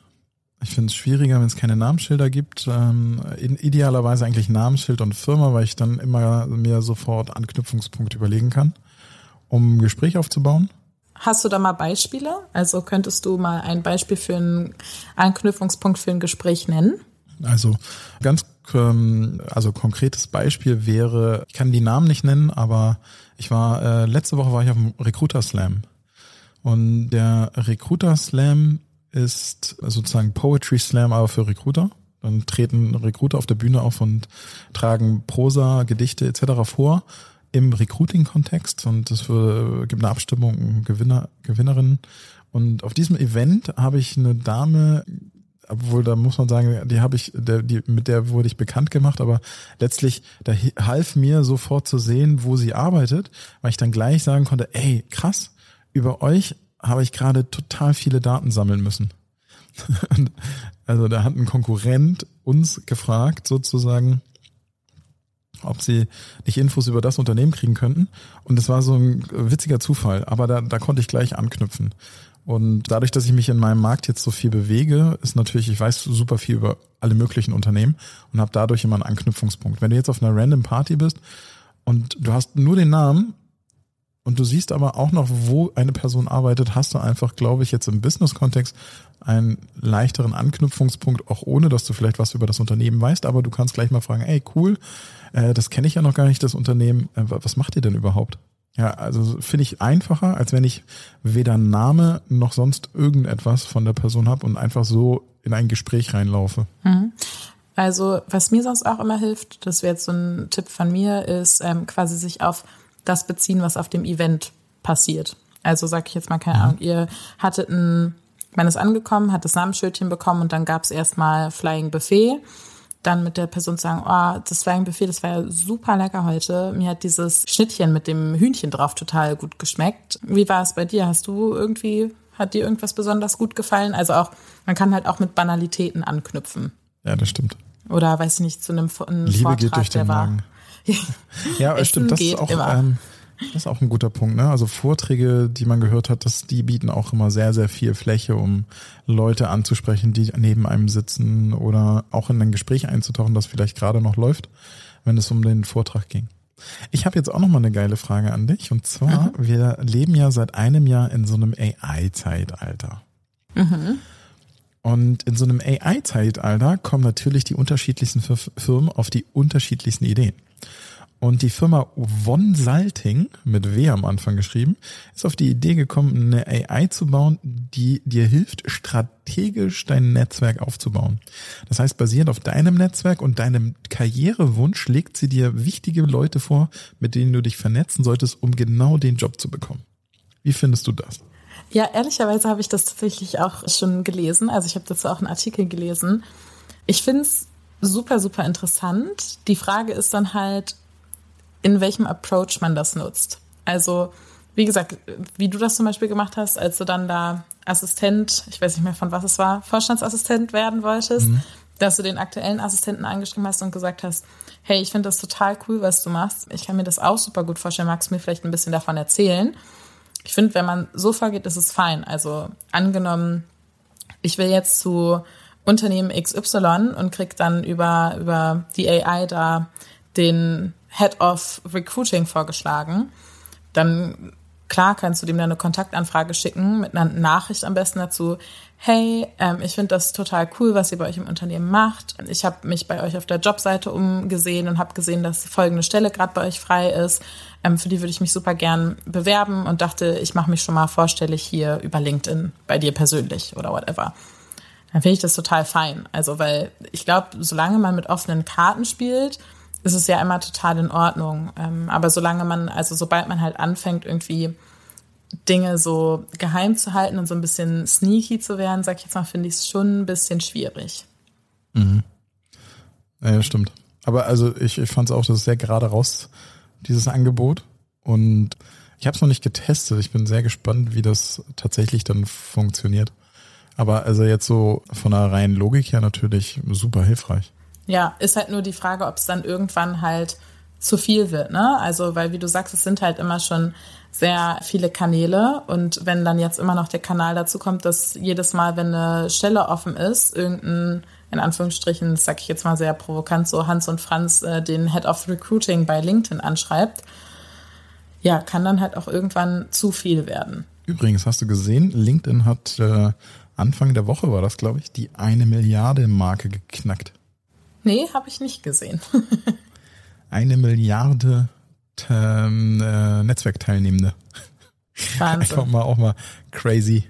Ich finde es schwieriger, wenn es keine Namensschilder gibt. Ähm, idealerweise eigentlich Namensschild und Firma, weil ich dann immer mir sofort Anknüpfungspunkte überlegen kann, um ein Gespräch aufzubauen. Hast du da mal Beispiele? Also könntest du mal ein Beispiel für einen Anknüpfungspunkt für ein Gespräch nennen? Also ganz ähm, also konkretes Beispiel wäre, ich kann die Namen nicht nennen, aber ich war äh, letzte Woche war ich auf dem Recruiter Slam und der Recruiter Slam ist sozusagen Poetry Slam, aber für Recruiter. Dann treten Recruiter auf der Bühne auf und tragen Prosa, Gedichte etc. vor im Recruiting-Kontext und es gibt eine Abstimmung, Gewinner, Gewinnerin. Und auf diesem Event habe ich eine Dame, obwohl da muss man sagen, die habe ich, der, die, mit der wurde ich bekannt gemacht, aber letztlich, da half mir sofort zu sehen, wo sie arbeitet, weil ich dann gleich sagen konnte, ey, krass, über euch habe ich gerade total viele Daten sammeln müssen. also da hat ein Konkurrent uns gefragt, sozusagen, ob sie nicht Infos über das Unternehmen kriegen könnten. Und es war so ein witziger Zufall, aber da, da konnte ich gleich anknüpfen. Und dadurch, dass ich mich in meinem Markt jetzt so viel bewege, ist natürlich, ich weiß super viel über alle möglichen Unternehmen und habe dadurch immer einen Anknüpfungspunkt. Wenn du jetzt auf einer random Party bist und du hast nur den Namen und du siehst aber auch noch, wo eine Person arbeitet, hast du einfach, glaube ich, jetzt im Business-Kontext einen leichteren Anknüpfungspunkt, auch ohne, dass du vielleicht was über das Unternehmen weißt, aber du kannst gleich mal fragen, ey, cool, äh, das kenne ich ja noch gar nicht, das Unternehmen. Äh, was macht ihr denn überhaupt? Ja, also finde ich einfacher, als wenn ich weder Name noch sonst irgendetwas von der Person habe und einfach so in ein Gespräch reinlaufe. Mhm. Also was mir sonst auch immer hilft, das wäre jetzt so ein Tipp von mir, ist ähm, quasi sich auf das beziehen, was auf dem Event passiert. Also sag ich jetzt mal keine mhm. Ahnung, ihr hattet ein, man ist angekommen, hat das Namensschildchen bekommen und dann gab es erstmal Flying Buffet dann mit der Person sagen, oh, das war ein Buffet, das war ja super lecker heute. Mir hat dieses Schnittchen mit dem Hühnchen drauf total gut geschmeckt. Wie war es bei dir? Hast du irgendwie, hat dir irgendwas besonders gut gefallen? Also auch, man kann halt auch mit Banalitäten anknüpfen. Ja, das stimmt. Oder weiß ich nicht, zu einem, einem Liebe Vortrag, geht durch den Magen. ja, stimmt. Das ist auch, ähm, Das ist auch ein guter Punkt, ne? Also Vorträge, die man gehört hat, das, die bieten auch immer sehr, sehr viel Fläche, um Leute anzusprechen, die neben einem sitzen oder auch in ein Gespräch einzutauchen, das vielleicht gerade noch läuft, wenn es um den Vortrag ging. Ich habe jetzt auch noch mal eine geile Frage an dich und zwar, mhm. wir leben ja seit einem Jahr in so einem AI-Zeitalter. Mhm. Und in so einem AI-Zeitalter kommen natürlich die unterschiedlichsten Firmen auf die unterschiedlichsten Ideen. Und die Firma Von Salting, mit W am Anfang geschrieben, ist auf die Idee gekommen, eine AI zu bauen, die dir hilft, strategisch dein Netzwerk aufzubauen. Das heißt, basierend auf deinem Netzwerk und deinem Karrierewunsch legt sie dir wichtige Leute vor, mit denen du dich vernetzen solltest, um genau den Job zu bekommen. Wie findest du das? Ja, ehrlicherweise habe ich das tatsächlich auch schon gelesen. Also ich habe dazu auch einen Artikel gelesen. Ich finde es super, super interessant. Die Frage ist dann halt, in welchem Approach man das nutzt. Also, wie gesagt, wie du das zum Beispiel gemacht hast, als du dann da Assistent, ich weiß nicht mehr von was es war, Vorstandsassistent werden wolltest, mhm. dass du den aktuellen Assistenten angeschrieben hast und gesagt hast, hey, ich finde das total cool, was du machst. Ich kann mir das auch super gut vorstellen. Magst du mir vielleicht ein bisschen davon erzählen? Ich finde, wenn man so vorgeht, ist es fein. Also angenommen, ich will jetzt zu Unternehmen XY und krieg dann über, über die AI da den Head of Recruiting vorgeschlagen. Dann klar kannst du dem dann eine Kontaktanfrage schicken mit einer Nachricht am besten dazu. Hey, ähm, ich finde das total cool, was ihr bei euch im Unternehmen macht. Ich habe mich bei euch auf der Jobseite umgesehen und habe gesehen, dass folgende Stelle gerade bei euch frei ist. Ähm, für die würde ich mich super gern bewerben und dachte, ich mache mich schon mal vorstellig hier über LinkedIn bei dir persönlich oder whatever. Dann finde ich das total fein. Also, weil ich glaube, solange man mit offenen Karten spielt, ist es ja immer total in Ordnung. Ähm, aber solange man, also sobald man halt anfängt, irgendwie Dinge so geheim zu halten und so ein bisschen sneaky zu werden, sag ich jetzt mal, finde ich es schon ein bisschen schwierig. Mhm. Ja, stimmt. Aber also ich, ich fand es auch, das ist sehr gerade raus, dieses Angebot. Und ich habe es noch nicht getestet. Ich bin sehr gespannt, wie das tatsächlich dann funktioniert. Aber also jetzt so von der reinen Logik her natürlich super hilfreich. Ja, ist halt nur die Frage, ob es dann irgendwann halt zu viel wird, ne? Also, weil wie du sagst, es sind halt immer schon sehr viele Kanäle und wenn dann jetzt immer noch der Kanal dazu kommt, dass jedes Mal, wenn eine Stelle offen ist, irgendein, in Anführungsstrichen, das sag ich jetzt mal sehr provokant, so Hans und Franz äh, den Head of Recruiting bei LinkedIn anschreibt, ja, kann dann halt auch irgendwann zu viel werden. Übrigens, hast du gesehen, LinkedIn hat äh, Anfang der Woche war das, glaube ich, die eine Milliarde Marke geknackt. Nee, habe ich nicht gesehen. Eine Milliarde ähm, äh, Netzwerkteilnehmende. Wahnsinn. Einfach mal auch mal crazy.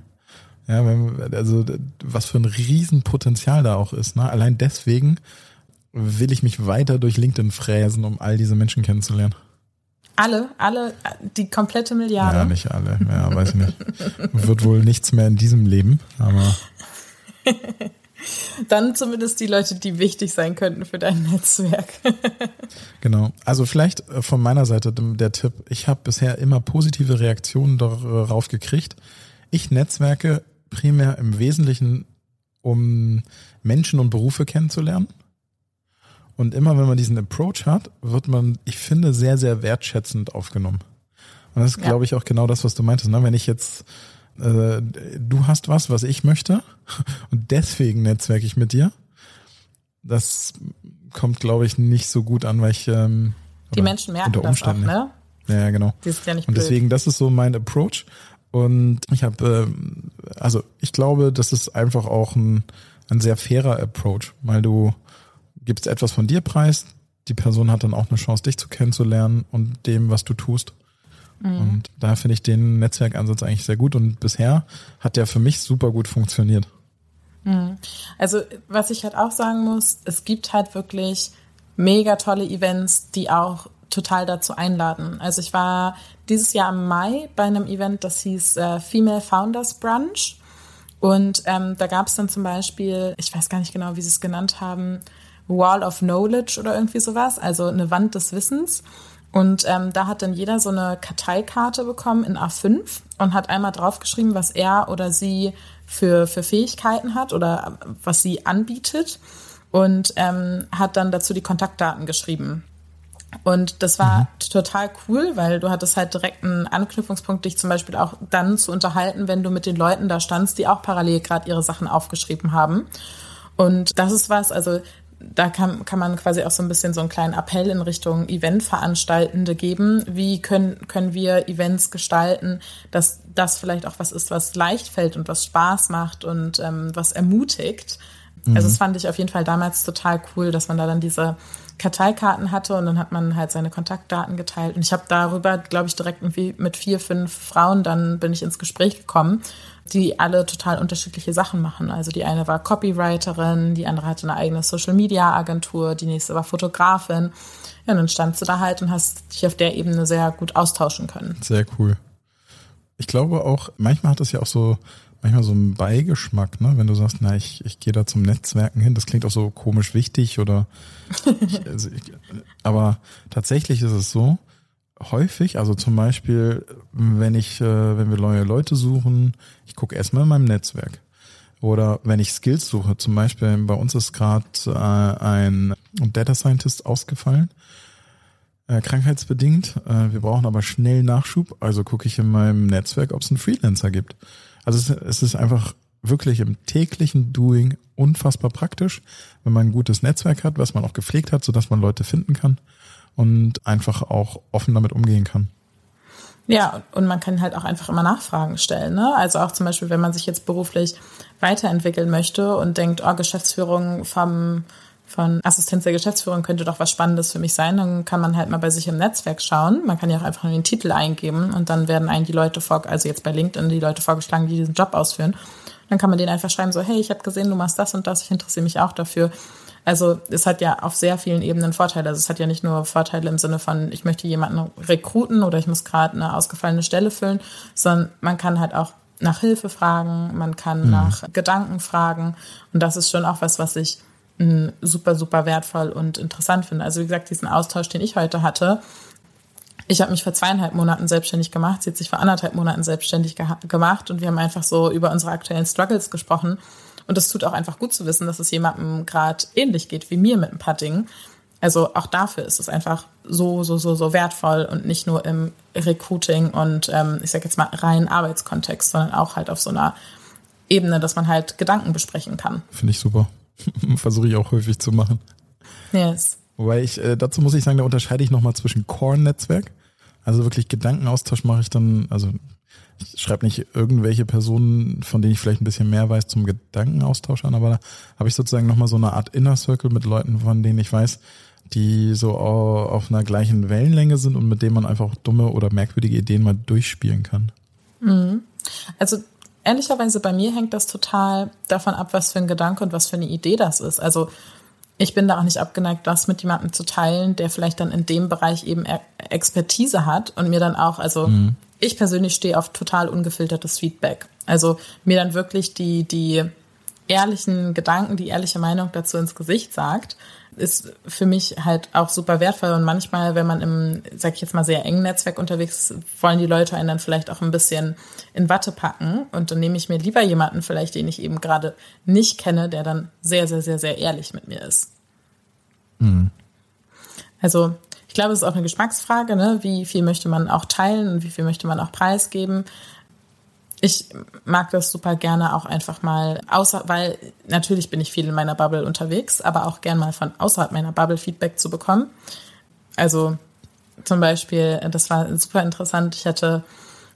Ja, also was für ein Riesenpotenzial da auch ist. Ne? Allein deswegen will ich mich weiter durch LinkedIn fräsen, um all diese Menschen kennenzulernen. Alle, alle, die komplette Milliarde. Ja, nicht alle. Ja, weiß ich nicht. Wird wohl nichts mehr in diesem Leben, aber. Dann zumindest die Leute, die wichtig sein könnten für dein Netzwerk. genau. Also vielleicht äh, von meiner Seite der Tipp, ich habe bisher immer positive Reaktionen darauf gekriegt. Ich netzwerke primär im Wesentlichen, um Menschen und Berufe kennenzulernen. Und immer wenn man diesen Approach hat, wird man, ich finde, sehr, sehr wertschätzend aufgenommen. Und das ist, ja. glaube ich, auch genau das, was du meintest. Ne? Wenn ich jetzt äh, du hast was, was ich möchte und deswegen netzwerke ich mit dir. Das kommt, glaube ich, nicht so gut an, weil ich ähm, die Menschen merken unter Umständen, das auch, ne? Ja, genau. Die ist ja und deswegen, das ist so mein Approach. Und ich habe, äh, also ich glaube, das ist einfach auch ein, ein sehr fairer Approach, weil du gibst etwas von dir preis, die Person hat dann auch eine Chance, dich zu kennenzulernen und dem, was du tust. Mhm. Und da finde ich den Netzwerkansatz eigentlich sehr gut und bisher hat der für mich super gut funktioniert. Mhm. Also was ich halt auch sagen muss, es gibt halt wirklich mega tolle Events, die auch total dazu einladen. Also ich war dieses Jahr im Mai bei einem Event, das hieß äh, Female Founders Brunch. Und ähm, da gab es dann zum Beispiel, ich weiß gar nicht genau, wie sie es genannt haben, Wall of Knowledge oder irgendwie sowas, also eine Wand des Wissens. Und ähm, da hat dann jeder so eine Karteikarte bekommen in A5 und hat einmal draufgeschrieben, was er oder sie für, für Fähigkeiten hat oder was sie anbietet und ähm, hat dann dazu die Kontaktdaten geschrieben. Und das war mhm. total cool, weil du hattest halt direkt einen Anknüpfungspunkt, dich zum Beispiel auch dann zu unterhalten, wenn du mit den Leuten da standst, die auch parallel gerade ihre Sachen aufgeschrieben haben. Und das ist was, also da kann, kann man quasi auch so ein bisschen so einen kleinen Appell in Richtung Eventveranstaltende geben. Wie können, können wir Events gestalten, dass das vielleicht auch was ist, was leicht fällt und was Spaß macht und ähm, was ermutigt. Mhm. Also das fand ich auf jeden Fall damals total cool, dass man da dann diese Karteikarten hatte und dann hat man halt seine Kontaktdaten geteilt. Und ich habe darüber, glaube ich, direkt irgendwie mit vier, fünf Frauen, dann bin ich ins Gespräch gekommen die alle total unterschiedliche Sachen machen. Also die eine war Copywriterin, die andere hatte eine eigene Social-Media-Agentur, die nächste war Fotografin. Ja, und dann standst du da halt und hast dich auf der Ebene sehr gut austauschen können. Sehr cool. Ich glaube auch, manchmal hat es ja auch so, manchmal so einen Beigeschmack, ne? Wenn du sagst, na, ich, ich gehe da zum Netzwerken hin, das klingt auch so komisch wichtig oder ich, also ich, aber tatsächlich ist es so, häufig. Also zum Beispiel, wenn ich, äh, wenn wir neue Leute suchen, ich gucke erstmal in meinem Netzwerk. Oder wenn ich Skills suche, zum Beispiel bei uns ist gerade äh, ein Data Scientist ausgefallen, äh, krankheitsbedingt. Wir brauchen aber schnell Nachschub, also gucke ich in meinem Netzwerk, ob es einen Freelancer gibt. Also es ist einfach wirklich im täglichen Doing unfassbar praktisch, wenn man ein gutes Netzwerk hat, was man auch gepflegt hat, sodass man Leute finden kann und einfach auch offen damit umgehen kann. Ja, und man kann halt auch einfach immer Nachfragen stellen. Ne? Also auch zum Beispiel, wenn man sich jetzt beruflich weiterentwickeln möchte und denkt, oh, Geschäftsführung vom, von Assistenz der Geschäftsführung könnte doch was Spannendes für mich sein, dann kann man halt mal bei sich im Netzwerk schauen. Man kann ja auch einfach nur den Titel eingeben und dann werden einen die Leute vor, also jetzt bei LinkedIn die Leute vorgeschlagen, die diesen Job ausführen. Dann kann man denen einfach schreiben, so, hey, ich habe gesehen, du machst das und das, ich interessiere mich auch dafür. Also es hat ja auf sehr vielen Ebenen Vorteile. Also es hat ja nicht nur Vorteile im Sinne von, ich möchte jemanden rekruten oder ich muss gerade eine ausgefallene Stelle füllen, sondern man kann halt auch nach Hilfe fragen, man kann mhm. nach Gedanken fragen. Und das ist schon auch was, was ich mh, super, super wertvoll und interessant finde. Also wie gesagt, diesen Austausch, den ich heute hatte, ich habe mich vor zweieinhalb Monaten selbstständig gemacht, sie hat sich vor anderthalb Monaten selbstständig gemacht und wir haben einfach so über unsere aktuellen Struggles gesprochen. Und es tut auch einfach gut zu wissen, dass es jemandem gerade ähnlich geht wie mir mit ein paar Dingen. Also auch dafür ist es einfach so, so, so, so wertvoll und nicht nur im Recruiting und ähm, ich sage jetzt mal rein Arbeitskontext, sondern auch halt auf so einer Ebene, dass man halt Gedanken besprechen kann. Finde ich super. Versuche ich auch häufig zu machen. Yes. Wobei ich, äh, dazu muss ich sagen, da unterscheide ich nochmal zwischen Core-Netzwerk. Also wirklich Gedankenaustausch mache ich dann, also ich schreibe nicht irgendwelche Personen, von denen ich vielleicht ein bisschen mehr weiß, zum Gedankenaustausch an, aber da habe ich sozusagen nochmal so eine Art Inner Circle mit Leuten, von denen ich weiß, die so auf einer gleichen Wellenlänge sind und mit denen man einfach dumme oder merkwürdige Ideen mal durchspielen kann. Mhm. Also ehrlicherweise bei mir hängt das total davon ab, was für ein Gedanke und was für eine Idee das ist. Also ich bin da auch nicht abgeneigt, das mit jemandem zu teilen, der vielleicht dann in dem Bereich eben Expertise hat und mir dann auch, also mhm ich persönlich stehe auf total ungefiltertes Feedback. Also mir dann wirklich die, die ehrlichen Gedanken, die ehrliche Meinung dazu ins Gesicht sagt, ist für mich halt auch super wertvoll. Und manchmal, wenn man im, sag ich jetzt mal, sehr engen Netzwerk unterwegs ist, wollen die Leute einen dann vielleicht auch ein bisschen in Watte packen. Und dann nehme ich mir lieber jemanden vielleicht, den ich eben gerade nicht kenne, der dann sehr, sehr, sehr, sehr ehrlich mit mir ist. Mhm. Also glaube, es ist auch eine Geschmacksfrage, ne? wie viel möchte man auch teilen und wie viel möchte man auch preisgeben. Ich mag das super gerne auch einfach mal außer, weil natürlich bin ich viel in meiner Bubble unterwegs, aber auch gern mal von außerhalb meiner Bubble Feedback zu bekommen. Also zum Beispiel, das war super interessant. Ich hatte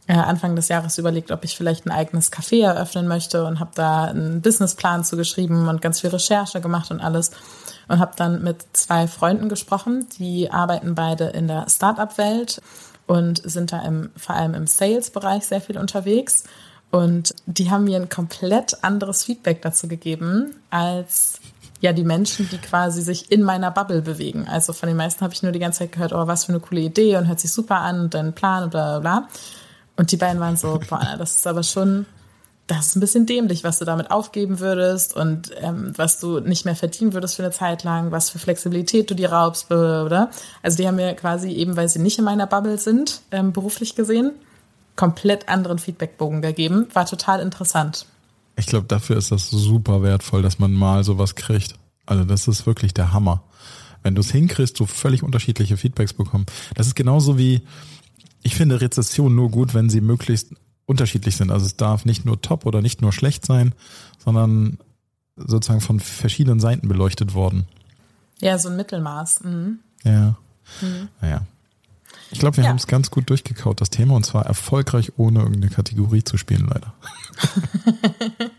äh, Anfang des Jahres überlegt, ob ich vielleicht ein eigenes Café eröffnen möchte und habe da einen Businessplan zugeschrieben und ganz viel Recherche gemacht und alles und habe dann mit zwei Freunden gesprochen, die arbeiten beide in der Startup-Welt und sind da im, vor allem im Sales-Bereich sehr viel unterwegs. Und die haben mir ein komplett anderes Feedback dazu gegeben als ja die Menschen, die quasi sich in meiner Bubble bewegen. Also von den meisten habe ich nur die ganze Zeit gehört, oh, was für eine coole Idee und hört sich super an und dein Plan und bla bla bla. Und die beiden waren so, boah, das ist aber schon das ist ein bisschen dämlich, was du damit aufgeben würdest und ähm, was du nicht mehr verdienen würdest für eine Zeit lang, was für Flexibilität du dir raubst, oder? Also die haben mir quasi eben, weil sie nicht in meiner Bubble sind, ähm, beruflich gesehen, komplett anderen Feedbackbogen gegeben. War total interessant. Ich glaube, dafür ist das super wertvoll, dass man mal sowas kriegt. Also das ist wirklich der Hammer. Wenn du es hinkriegst, so völlig unterschiedliche Feedbacks bekommen. Das ist genauso wie, ich finde Rezession nur gut, wenn sie möglichst unterschiedlich sind. Also es darf nicht nur top oder nicht nur schlecht sein, sondern sozusagen von verschiedenen Seiten beleuchtet worden. Ja, so ein Mittelmaß. Mhm. Ja. Mhm. Naja. Ich glaube, wir ja. haben es ganz gut durchgekaut, das Thema, und zwar erfolgreich, ohne irgendeine Kategorie zu spielen, leider.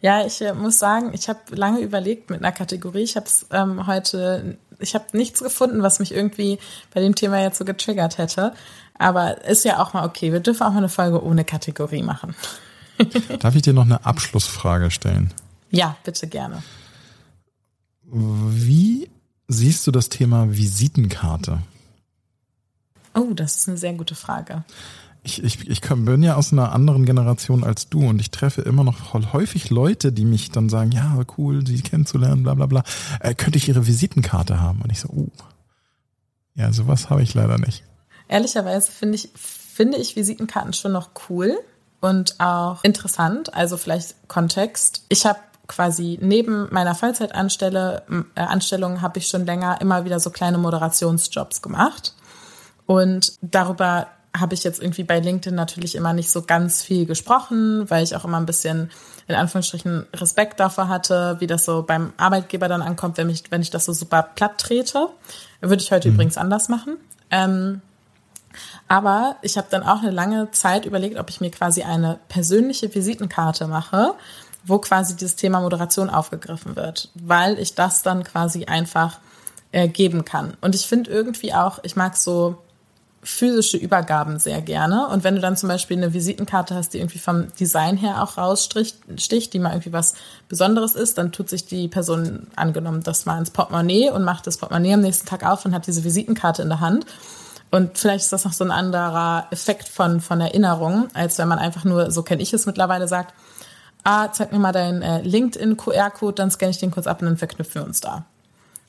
ja, ich äh, muss sagen, ich habe lange überlegt mit einer Kategorie. Ich habe es ähm, heute, ich habe nichts gefunden, was mich irgendwie bei dem Thema jetzt so getriggert hätte. Aber ist ja auch mal okay. Wir dürfen auch mal eine Folge ohne Kategorie machen. Darf ich dir noch eine Abschlussfrage stellen? Ja, bitte gerne. Wie siehst du das Thema Visitenkarte? Oh, das ist eine sehr gute Frage. Ich, ich, ich bin ja aus einer anderen Generation als du und ich treffe immer noch häufig Leute, die mich dann sagen, ja, cool, sie kennenzulernen, bla bla bla. Äh, könnte ich ihre Visitenkarte haben? Und ich so, oh. Ja, sowas habe ich leider nicht. Ehrlicherweise finde ich, finde ich Visitenkarten schon noch cool und auch interessant. Also vielleicht Kontext. Ich habe quasi neben meiner Vollzeitanstellung äh, Anstellung habe ich schon länger immer wieder so kleine Moderationsjobs gemacht. Und darüber habe ich jetzt irgendwie bei LinkedIn natürlich immer nicht so ganz viel gesprochen, weil ich auch immer ein bisschen in Anführungsstrichen Respekt davor hatte, wie das so beim Arbeitgeber dann ankommt, wenn ich, wenn ich das so super platt trete. Würde ich heute mhm. übrigens anders machen. Ähm, aber ich habe dann auch eine lange Zeit überlegt, ob ich mir quasi eine persönliche Visitenkarte mache, wo quasi dieses Thema Moderation aufgegriffen wird, weil ich das dann quasi einfach äh, geben kann. Und ich finde irgendwie auch, ich mag so physische Übergaben sehr gerne. Und wenn du dann zum Beispiel eine Visitenkarte hast, die irgendwie vom Design her auch raussticht, die mal irgendwie was Besonderes ist, dann tut sich die Person angenommen das mal ins Portemonnaie und macht das Portemonnaie am nächsten Tag auf und hat diese Visitenkarte in der Hand. Und vielleicht ist das noch so ein anderer Effekt von, von Erinnerung, als wenn man einfach nur, so kenne ich es mittlerweile, sagt, ah, zeig mir mal deinen äh, LinkedIn-QR-Code, dann scanne ich den kurz ab und dann verknüpfen wir uns da.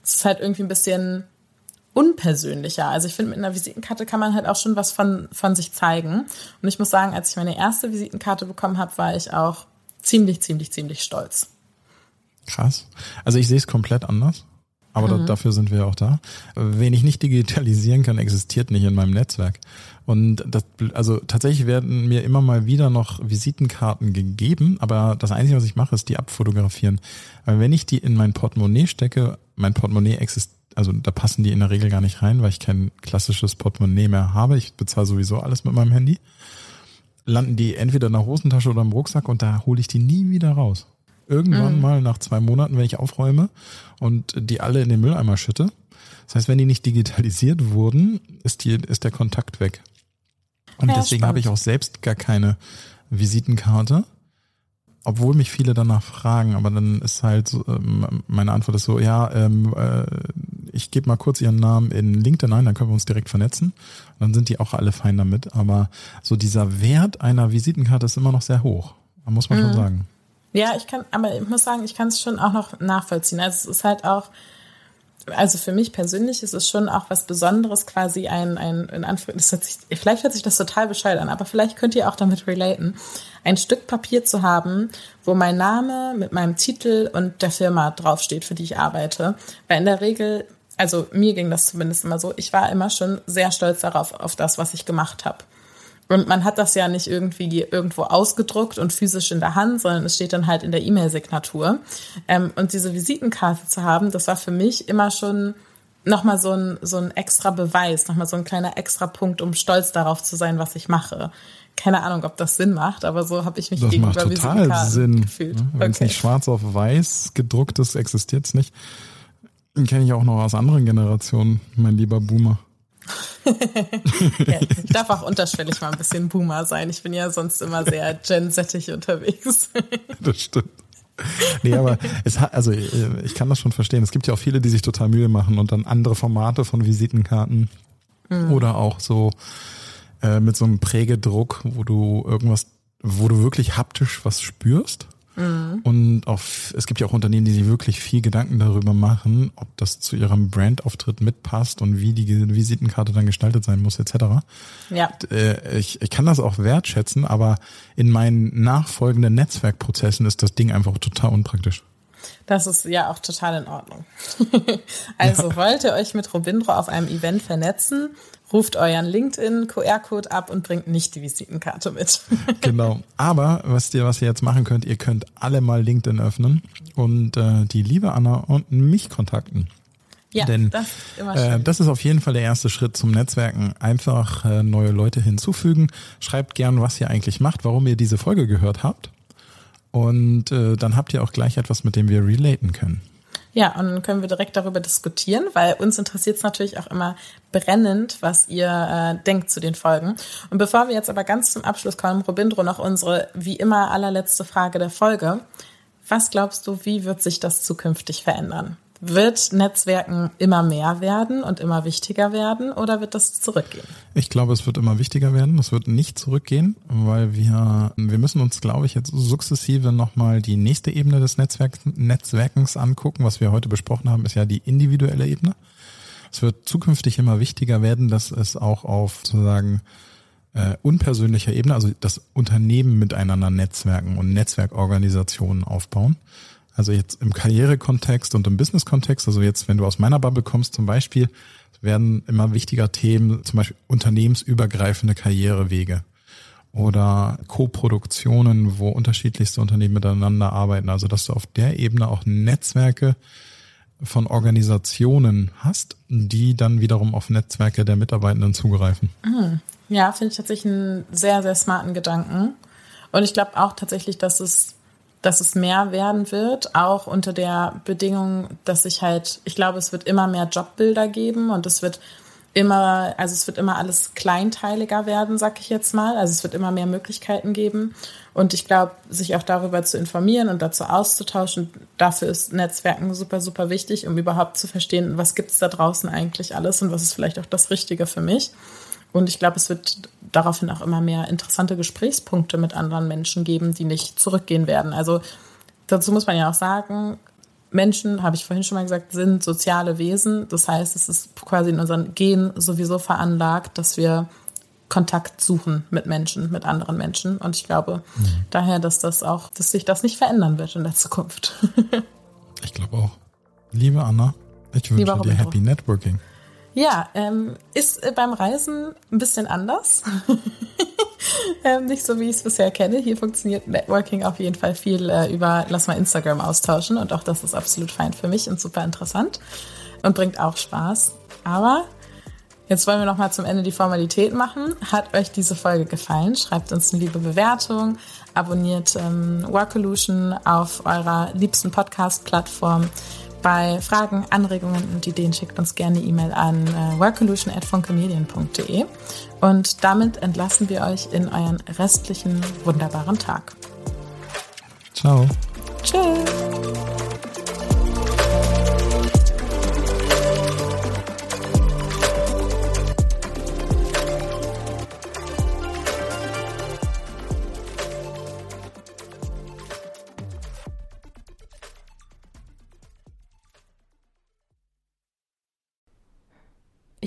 Es ist halt irgendwie ein bisschen unpersönlicher. Also ich finde, mit einer Visitenkarte kann man halt auch schon was von, von sich zeigen. Und ich muss sagen, als ich meine erste Visitenkarte bekommen habe, war ich auch ziemlich, ziemlich, ziemlich stolz. Krass. Also ich sehe es komplett anders. Aber mhm. dafür sind wir auch da. Wen ich nicht digitalisieren kann, existiert nicht in meinem Netzwerk. Und das, also tatsächlich werden mir immer mal wieder noch Visitenkarten gegeben, aber das Einzige, was ich mache, ist die abfotografieren. Weil wenn ich die in mein Portemonnaie stecke, mein Portemonnaie existiert also da passen die in der Regel gar nicht rein, weil ich kein klassisches Portemonnaie mehr habe. Ich bezahle sowieso alles mit meinem Handy. Landen die entweder in der Hosentasche oder im Rucksack und da hole ich die nie wieder raus. Irgendwann mhm. mal nach zwei Monaten, wenn ich aufräume und die alle in den Mülleimer schütte. Das heißt, wenn die nicht digitalisiert wurden, ist, die, ist der Kontakt weg. Und ja, deswegen habe ich auch selbst gar keine Visitenkarte obwohl mich viele danach fragen, aber dann ist halt so, ähm, meine Antwort ist so, ja, ähm, äh, ich gebe mal kurz ihren Namen in LinkedIn ein, dann können wir uns direkt vernetzen. Und dann sind die auch alle fein damit. Aber so dieser Wert einer Visitenkarte ist immer noch sehr hoch. Muss man mhm. schon sagen. Ja, ich kann, aber ich muss sagen, ich kann es schon auch noch nachvollziehen. Also es ist halt auch, also für mich persönlich ist es schon auch was Besonderes, quasi ein, ein in Anführungszeichen, vielleicht hört sich das total bescheuert an, aber vielleicht könnt ihr auch damit relaten, ein Stück Papier zu haben, wo mein Name mit meinem Titel und der Firma draufsteht, für die ich arbeite. Weil in der Regel, also mir ging das zumindest immer so, ich war immer schon sehr stolz darauf, auf das, was ich gemacht habe. Und man hat das ja nicht irgendwie irgendwo ausgedruckt und physisch in der Hand, sondern es steht dann halt in der E-Mail-Signatur. Ähm, und diese Visitenkarte zu haben, das war für mich immer schon nochmal so ein, so ein extra Beweis, nochmal so ein kleiner extra Punkt, um stolz darauf zu sein, was ich mache. Keine Ahnung, ob das Sinn macht, aber so habe ich mich das gegenüber macht total Sinn. gefühlt. Ne? Wenn es okay. nicht schwarz auf weiß gedruckt ist, existiert es nicht. Den kenne ich auch noch aus anderen Generationen, mein lieber Boomer ja, ich darf auch unterschwellig mal ein bisschen Boomer sein. Ich bin ja sonst immer sehr gen-settig unterwegs. das stimmt. Nee, aber es hat, also ich kann das schon verstehen. Es gibt ja auch viele, die sich total Mühe machen und dann andere Formate von Visitenkarten mhm. oder auch so äh, mit so einem Prägedruck, wo du irgendwas, wo du wirklich haptisch was spürst. Mhm. Und auch, es gibt ja auch Unternehmen, die sich wirklich viel Gedanken darüber machen, ob das zu ihrem Brandauftritt mitpasst und wie die Visitenkarte dann gestaltet sein muss, etc. Ja. Äh, ich, ich kann das auch wertschätzen, aber in meinen nachfolgenden Netzwerkprozessen ist das Ding einfach total unpraktisch. Das ist ja auch total in Ordnung. also ja. wollt ihr euch mit Robindro auf einem Event vernetzen, ruft euren LinkedIn-QR-Code ab und bringt nicht die Visitenkarte mit. genau. Aber was ihr, was ihr jetzt machen könnt, ihr könnt alle mal LinkedIn öffnen und äh, die liebe Anna und mich kontakten. Ja, Denn das ist, immer äh, das ist auf jeden Fall der erste Schritt zum Netzwerken. Einfach äh, neue Leute hinzufügen. Schreibt gern, was ihr eigentlich macht, warum ihr diese Folge gehört habt. Und äh, dann habt ihr auch gleich etwas, mit dem wir relaten können. Ja, und dann können wir direkt darüber diskutieren, weil uns interessiert es natürlich auch immer brennend, was ihr äh, denkt zu den Folgen. Und bevor wir jetzt aber ganz zum Abschluss kommen, Robindro, noch unsere wie immer allerletzte Frage der Folge. Was glaubst du, wie wird sich das zukünftig verändern? Wird Netzwerken immer mehr werden und immer wichtiger werden oder wird das zurückgehen? Ich glaube, es wird immer wichtiger werden. Es wird nicht zurückgehen, weil wir, wir müssen uns, glaube ich, jetzt sukzessive nochmal die nächste Ebene des Netzwerk, Netzwerkens angucken. Was wir heute besprochen haben, ist ja die individuelle Ebene. Es wird zukünftig immer wichtiger werden, dass es auch auf sozusagen äh, unpersönlicher Ebene, also das Unternehmen miteinander netzwerken und Netzwerkorganisationen aufbauen. Also jetzt im Karrierekontext und im Business-Kontext, also jetzt, wenn du aus meiner Bubble kommst zum Beispiel, werden immer wichtiger Themen, zum Beispiel unternehmensübergreifende Karrierewege oder Co-Produktionen, wo unterschiedlichste Unternehmen miteinander arbeiten. Also dass du auf der Ebene auch Netzwerke von Organisationen hast, die dann wiederum auf Netzwerke der Mitarbeitenden zugreifen. Mhm. Ja, finde ich tatsächlich einen sehr, sehr smarten Gedanken. Und ich glaube auch tatsächlich, dass es dass es mehr werden wird, auch unter der Bedingung, dass ich halt, ich glaube, es wird immer mehr Jobbilder geben und es wird immer, also es wird immer alles kleinteiliger werden, sag ich jetzt mal. Also es wird immer mehr Möglichkeiten geben. Und ich glaube, sich auch darüber zu informieren und dazu auszutauschen, dafür ist Netzwerken super, super wichtig, um überhaupt zu verstehen, was gibt's da draußen eigentlich alles und was ist vielleicht auch das Richtige für mich. Und ich glaube, es wird daraufhin auch immer mehr interessante Gesprächspunkte mit anderen Menschen geben, die nicht zurückgehen werden. Also dazu muss man ja auch sagen, Menschen, habe ich vorhin schon mal gesagt, sind soziale Wesen. Das heißt, es ist quasi in unseren Gen sowieso veranlagt, dass wir Kontakt suchen mit Menschen, mit anderen Menschen. Und ich glaube mhm. daher, dass das auch, dass sich das nicht verändern wird in der Zukunft. ich glaube auch. Liebe Anna, ich wünsche dir Happy Networking. Ja, ähm, ist äh, beim Reisen ein bisschen anders. ähm, nicht so, wie ich es bisher kenne. Hier funktioniert Networking auf jeden Fall viel äh, über, lass mal Instagram austauschen. Und auch das ist absolut fein für mich und super interessant und bringt auch Spaß. Aber Jetzt wollen wir noch mal zum Ende die Formalität machen. Hat euch diese Folge gefallen? Schreibt uns eine liebe Bewertung, abonniert ähm, Workolution auf eurer liebsten Podcast-Plattform. Bei Fragen, Anregungen und Ideen schickt uns gerne E-Mail an äh, workolution.funkemedien.de und damit entlassen wir euch in euren restlichen wunderbaren Tag. Ciao. Tschüss.